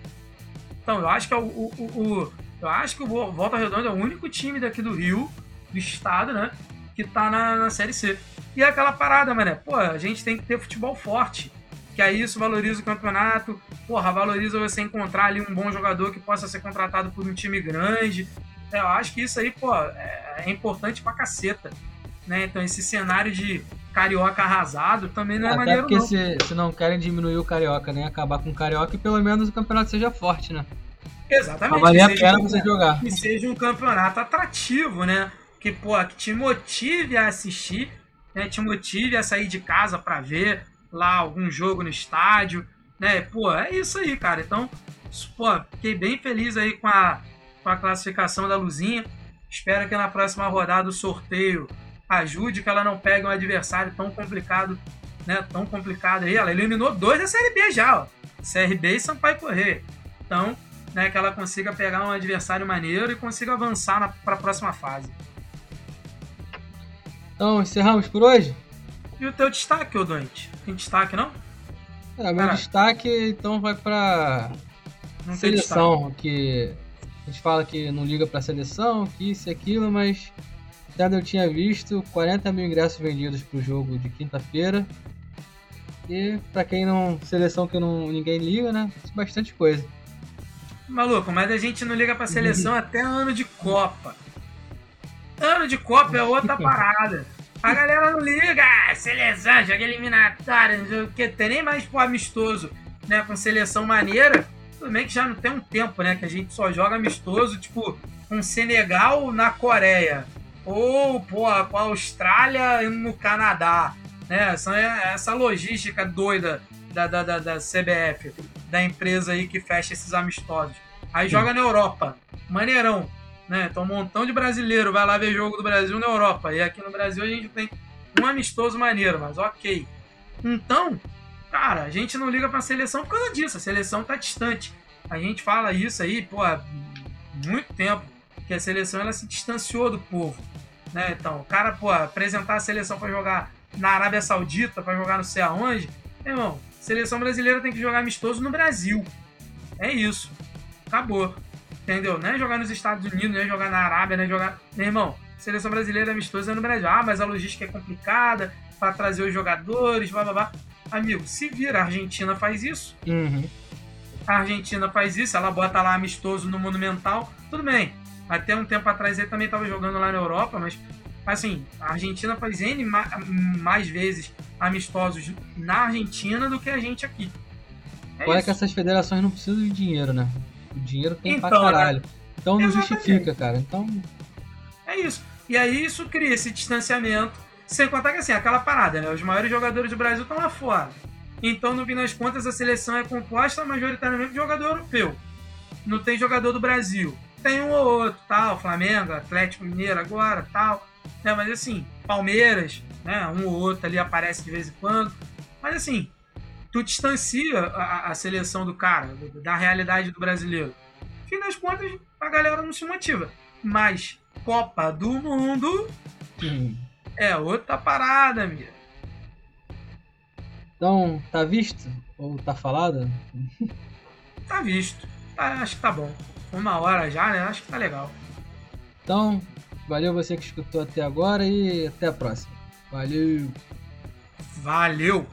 Então, eu acho que é o, o, o- eu acho que o Vo- Volta Redonda é o único time daqui do Rio, do estado, né, que tá na, na série C. E é aquela parada, mané, pô, a gente tem que ter futebol forte. Que aí isso valoriza o campeonato, porra, valoriza você encontrar ali um bom jogador que possa ser contratado por um time grande. É, eu acho que isso aí, pô, é, é importante pra caceta. Né? Então esse cenário de carioca arrasado também não é Até maneiro, porque não. se, se não querem diminuir o Carioca, nem acabar com o Carioca, e pelo menos o campeonato seja forte, né? Exatamente. Valer a pena você jogar. que seja um campeonato atrativo, né? Que, pô, que te motive a assistir, né? Te motive a sair de casa pra ver lá algum jogo no estádio, né? Pô, é isso aí, cara. Então, pô, fiquei bem feliz aí com a, com a classificação da Luzinha. Espero que na próxima rodada o sorteio ajude, que ela não pegue um adversário tão complicado, né? Tão complicado aí. Ela eliminou dois da Série B já, ó. CRB e Sampaio Correr. Então, né, que ela consiga pegar um adversário maneiro e consiga avançar para a próxima fase. Então, encerramos por hoje? E o teu destaque, ô Doente? Tem destaque, não? É, meu Cara. destaque então vai pra Não seleção, que a gente fala que não liga pra seleção, que isso e aquilo, mas até eu tinha visto, 40 mil ingressos vendidos pro jogo de quinta-feira. E pra quem não. Seleção que não, ninguém liga, né? Bastante coisa. Maluco, mas a gente não liga pra seleção até ano de Copa. Ano de Copa é outra parada. A galera não liga, ah, seleção, joga eliminatória, não sei o que, tem nem mais pro amistoso, né, com seleção maneira. Tudo bem que já não tem um tempo, né, que a gente só joga amistoso, tipo, com Senegal na Coreia. Ou, pô, com a Austrália e no Canadá. Né, essa, essa logística doida da, da, da, da CBF, da empresa aí que fecha esses amistosos. Aí joga na Europa, maneirão. Né? Então um montão de brasileiro vai lá ver jogo do Brasil na Europa. E aqui no Brasil a gente tem um amistoso maneiro, mas ok. Então, cara, a gente não liga pra seleção por causa disso. A seleção tá distante. A gente fala isso aí, pô, há muito tempo. Que a seleção ela se distanciou do povo. Né? Então, o cara, pô, apresentar a seleção pra jogar na Arábia Saudita, pra jogar não sei aonde. Irmão, seleção brasileira tem que jogar amistoso no Brasil. É isso. Acabou. Entendeu? Não é jogar nos Estados Unidos, não é jogar na Arábia, não é jogar. Meu irmão, seleção brasileira amistosa é no Brasil. Ah, mas a logística é complicada para trazer os jogadores, blá blá blá. Amigo, se vira, a Argentina faz isso. Uhum. A Argentina faz isso, ela bota lá amistoso no Monumental. Tudo bem. Até um tempo atrás ele também estava jogando lá na Europa, mas assim, a Argentina faz N ma- mais vezes amistosos na Argentina do que a gente aqui. É Olha isso. que essas federações não precisam de dinheiro, né? O dinheiro tem pra Então, né? caralho. Então não justifica, cara. Então, É isso. E aí isso cria esse distanciamento. Sem contar que assim, aquela parada, né? Os maiores jogadores do Brasil estão lá fora. Então, no fim das contas, a seleção é composta majoritariamente de jogador europeu. Não tem jogador do Brasil. Tem um ou outro, tal, Flamengo, Atlético Mineiro agora, tal. né? Mas assim, Palmeiras, né? Um ou outro ali aparece de vez em quando. Mas assim, tu distancia a, a seleção do cara, da realidade do brasileiro. No fim das contas, a galera não se motiva. Mas Copa do Mundo é outra parada, amiga. Então, tá visto? Ou tá falado? Tá visto. Tá- acho que tá bom. Uma hora já, né? Acho que tá legal. Então, valeu você que escutou até agora e até a próxima. Valeu! Valeu!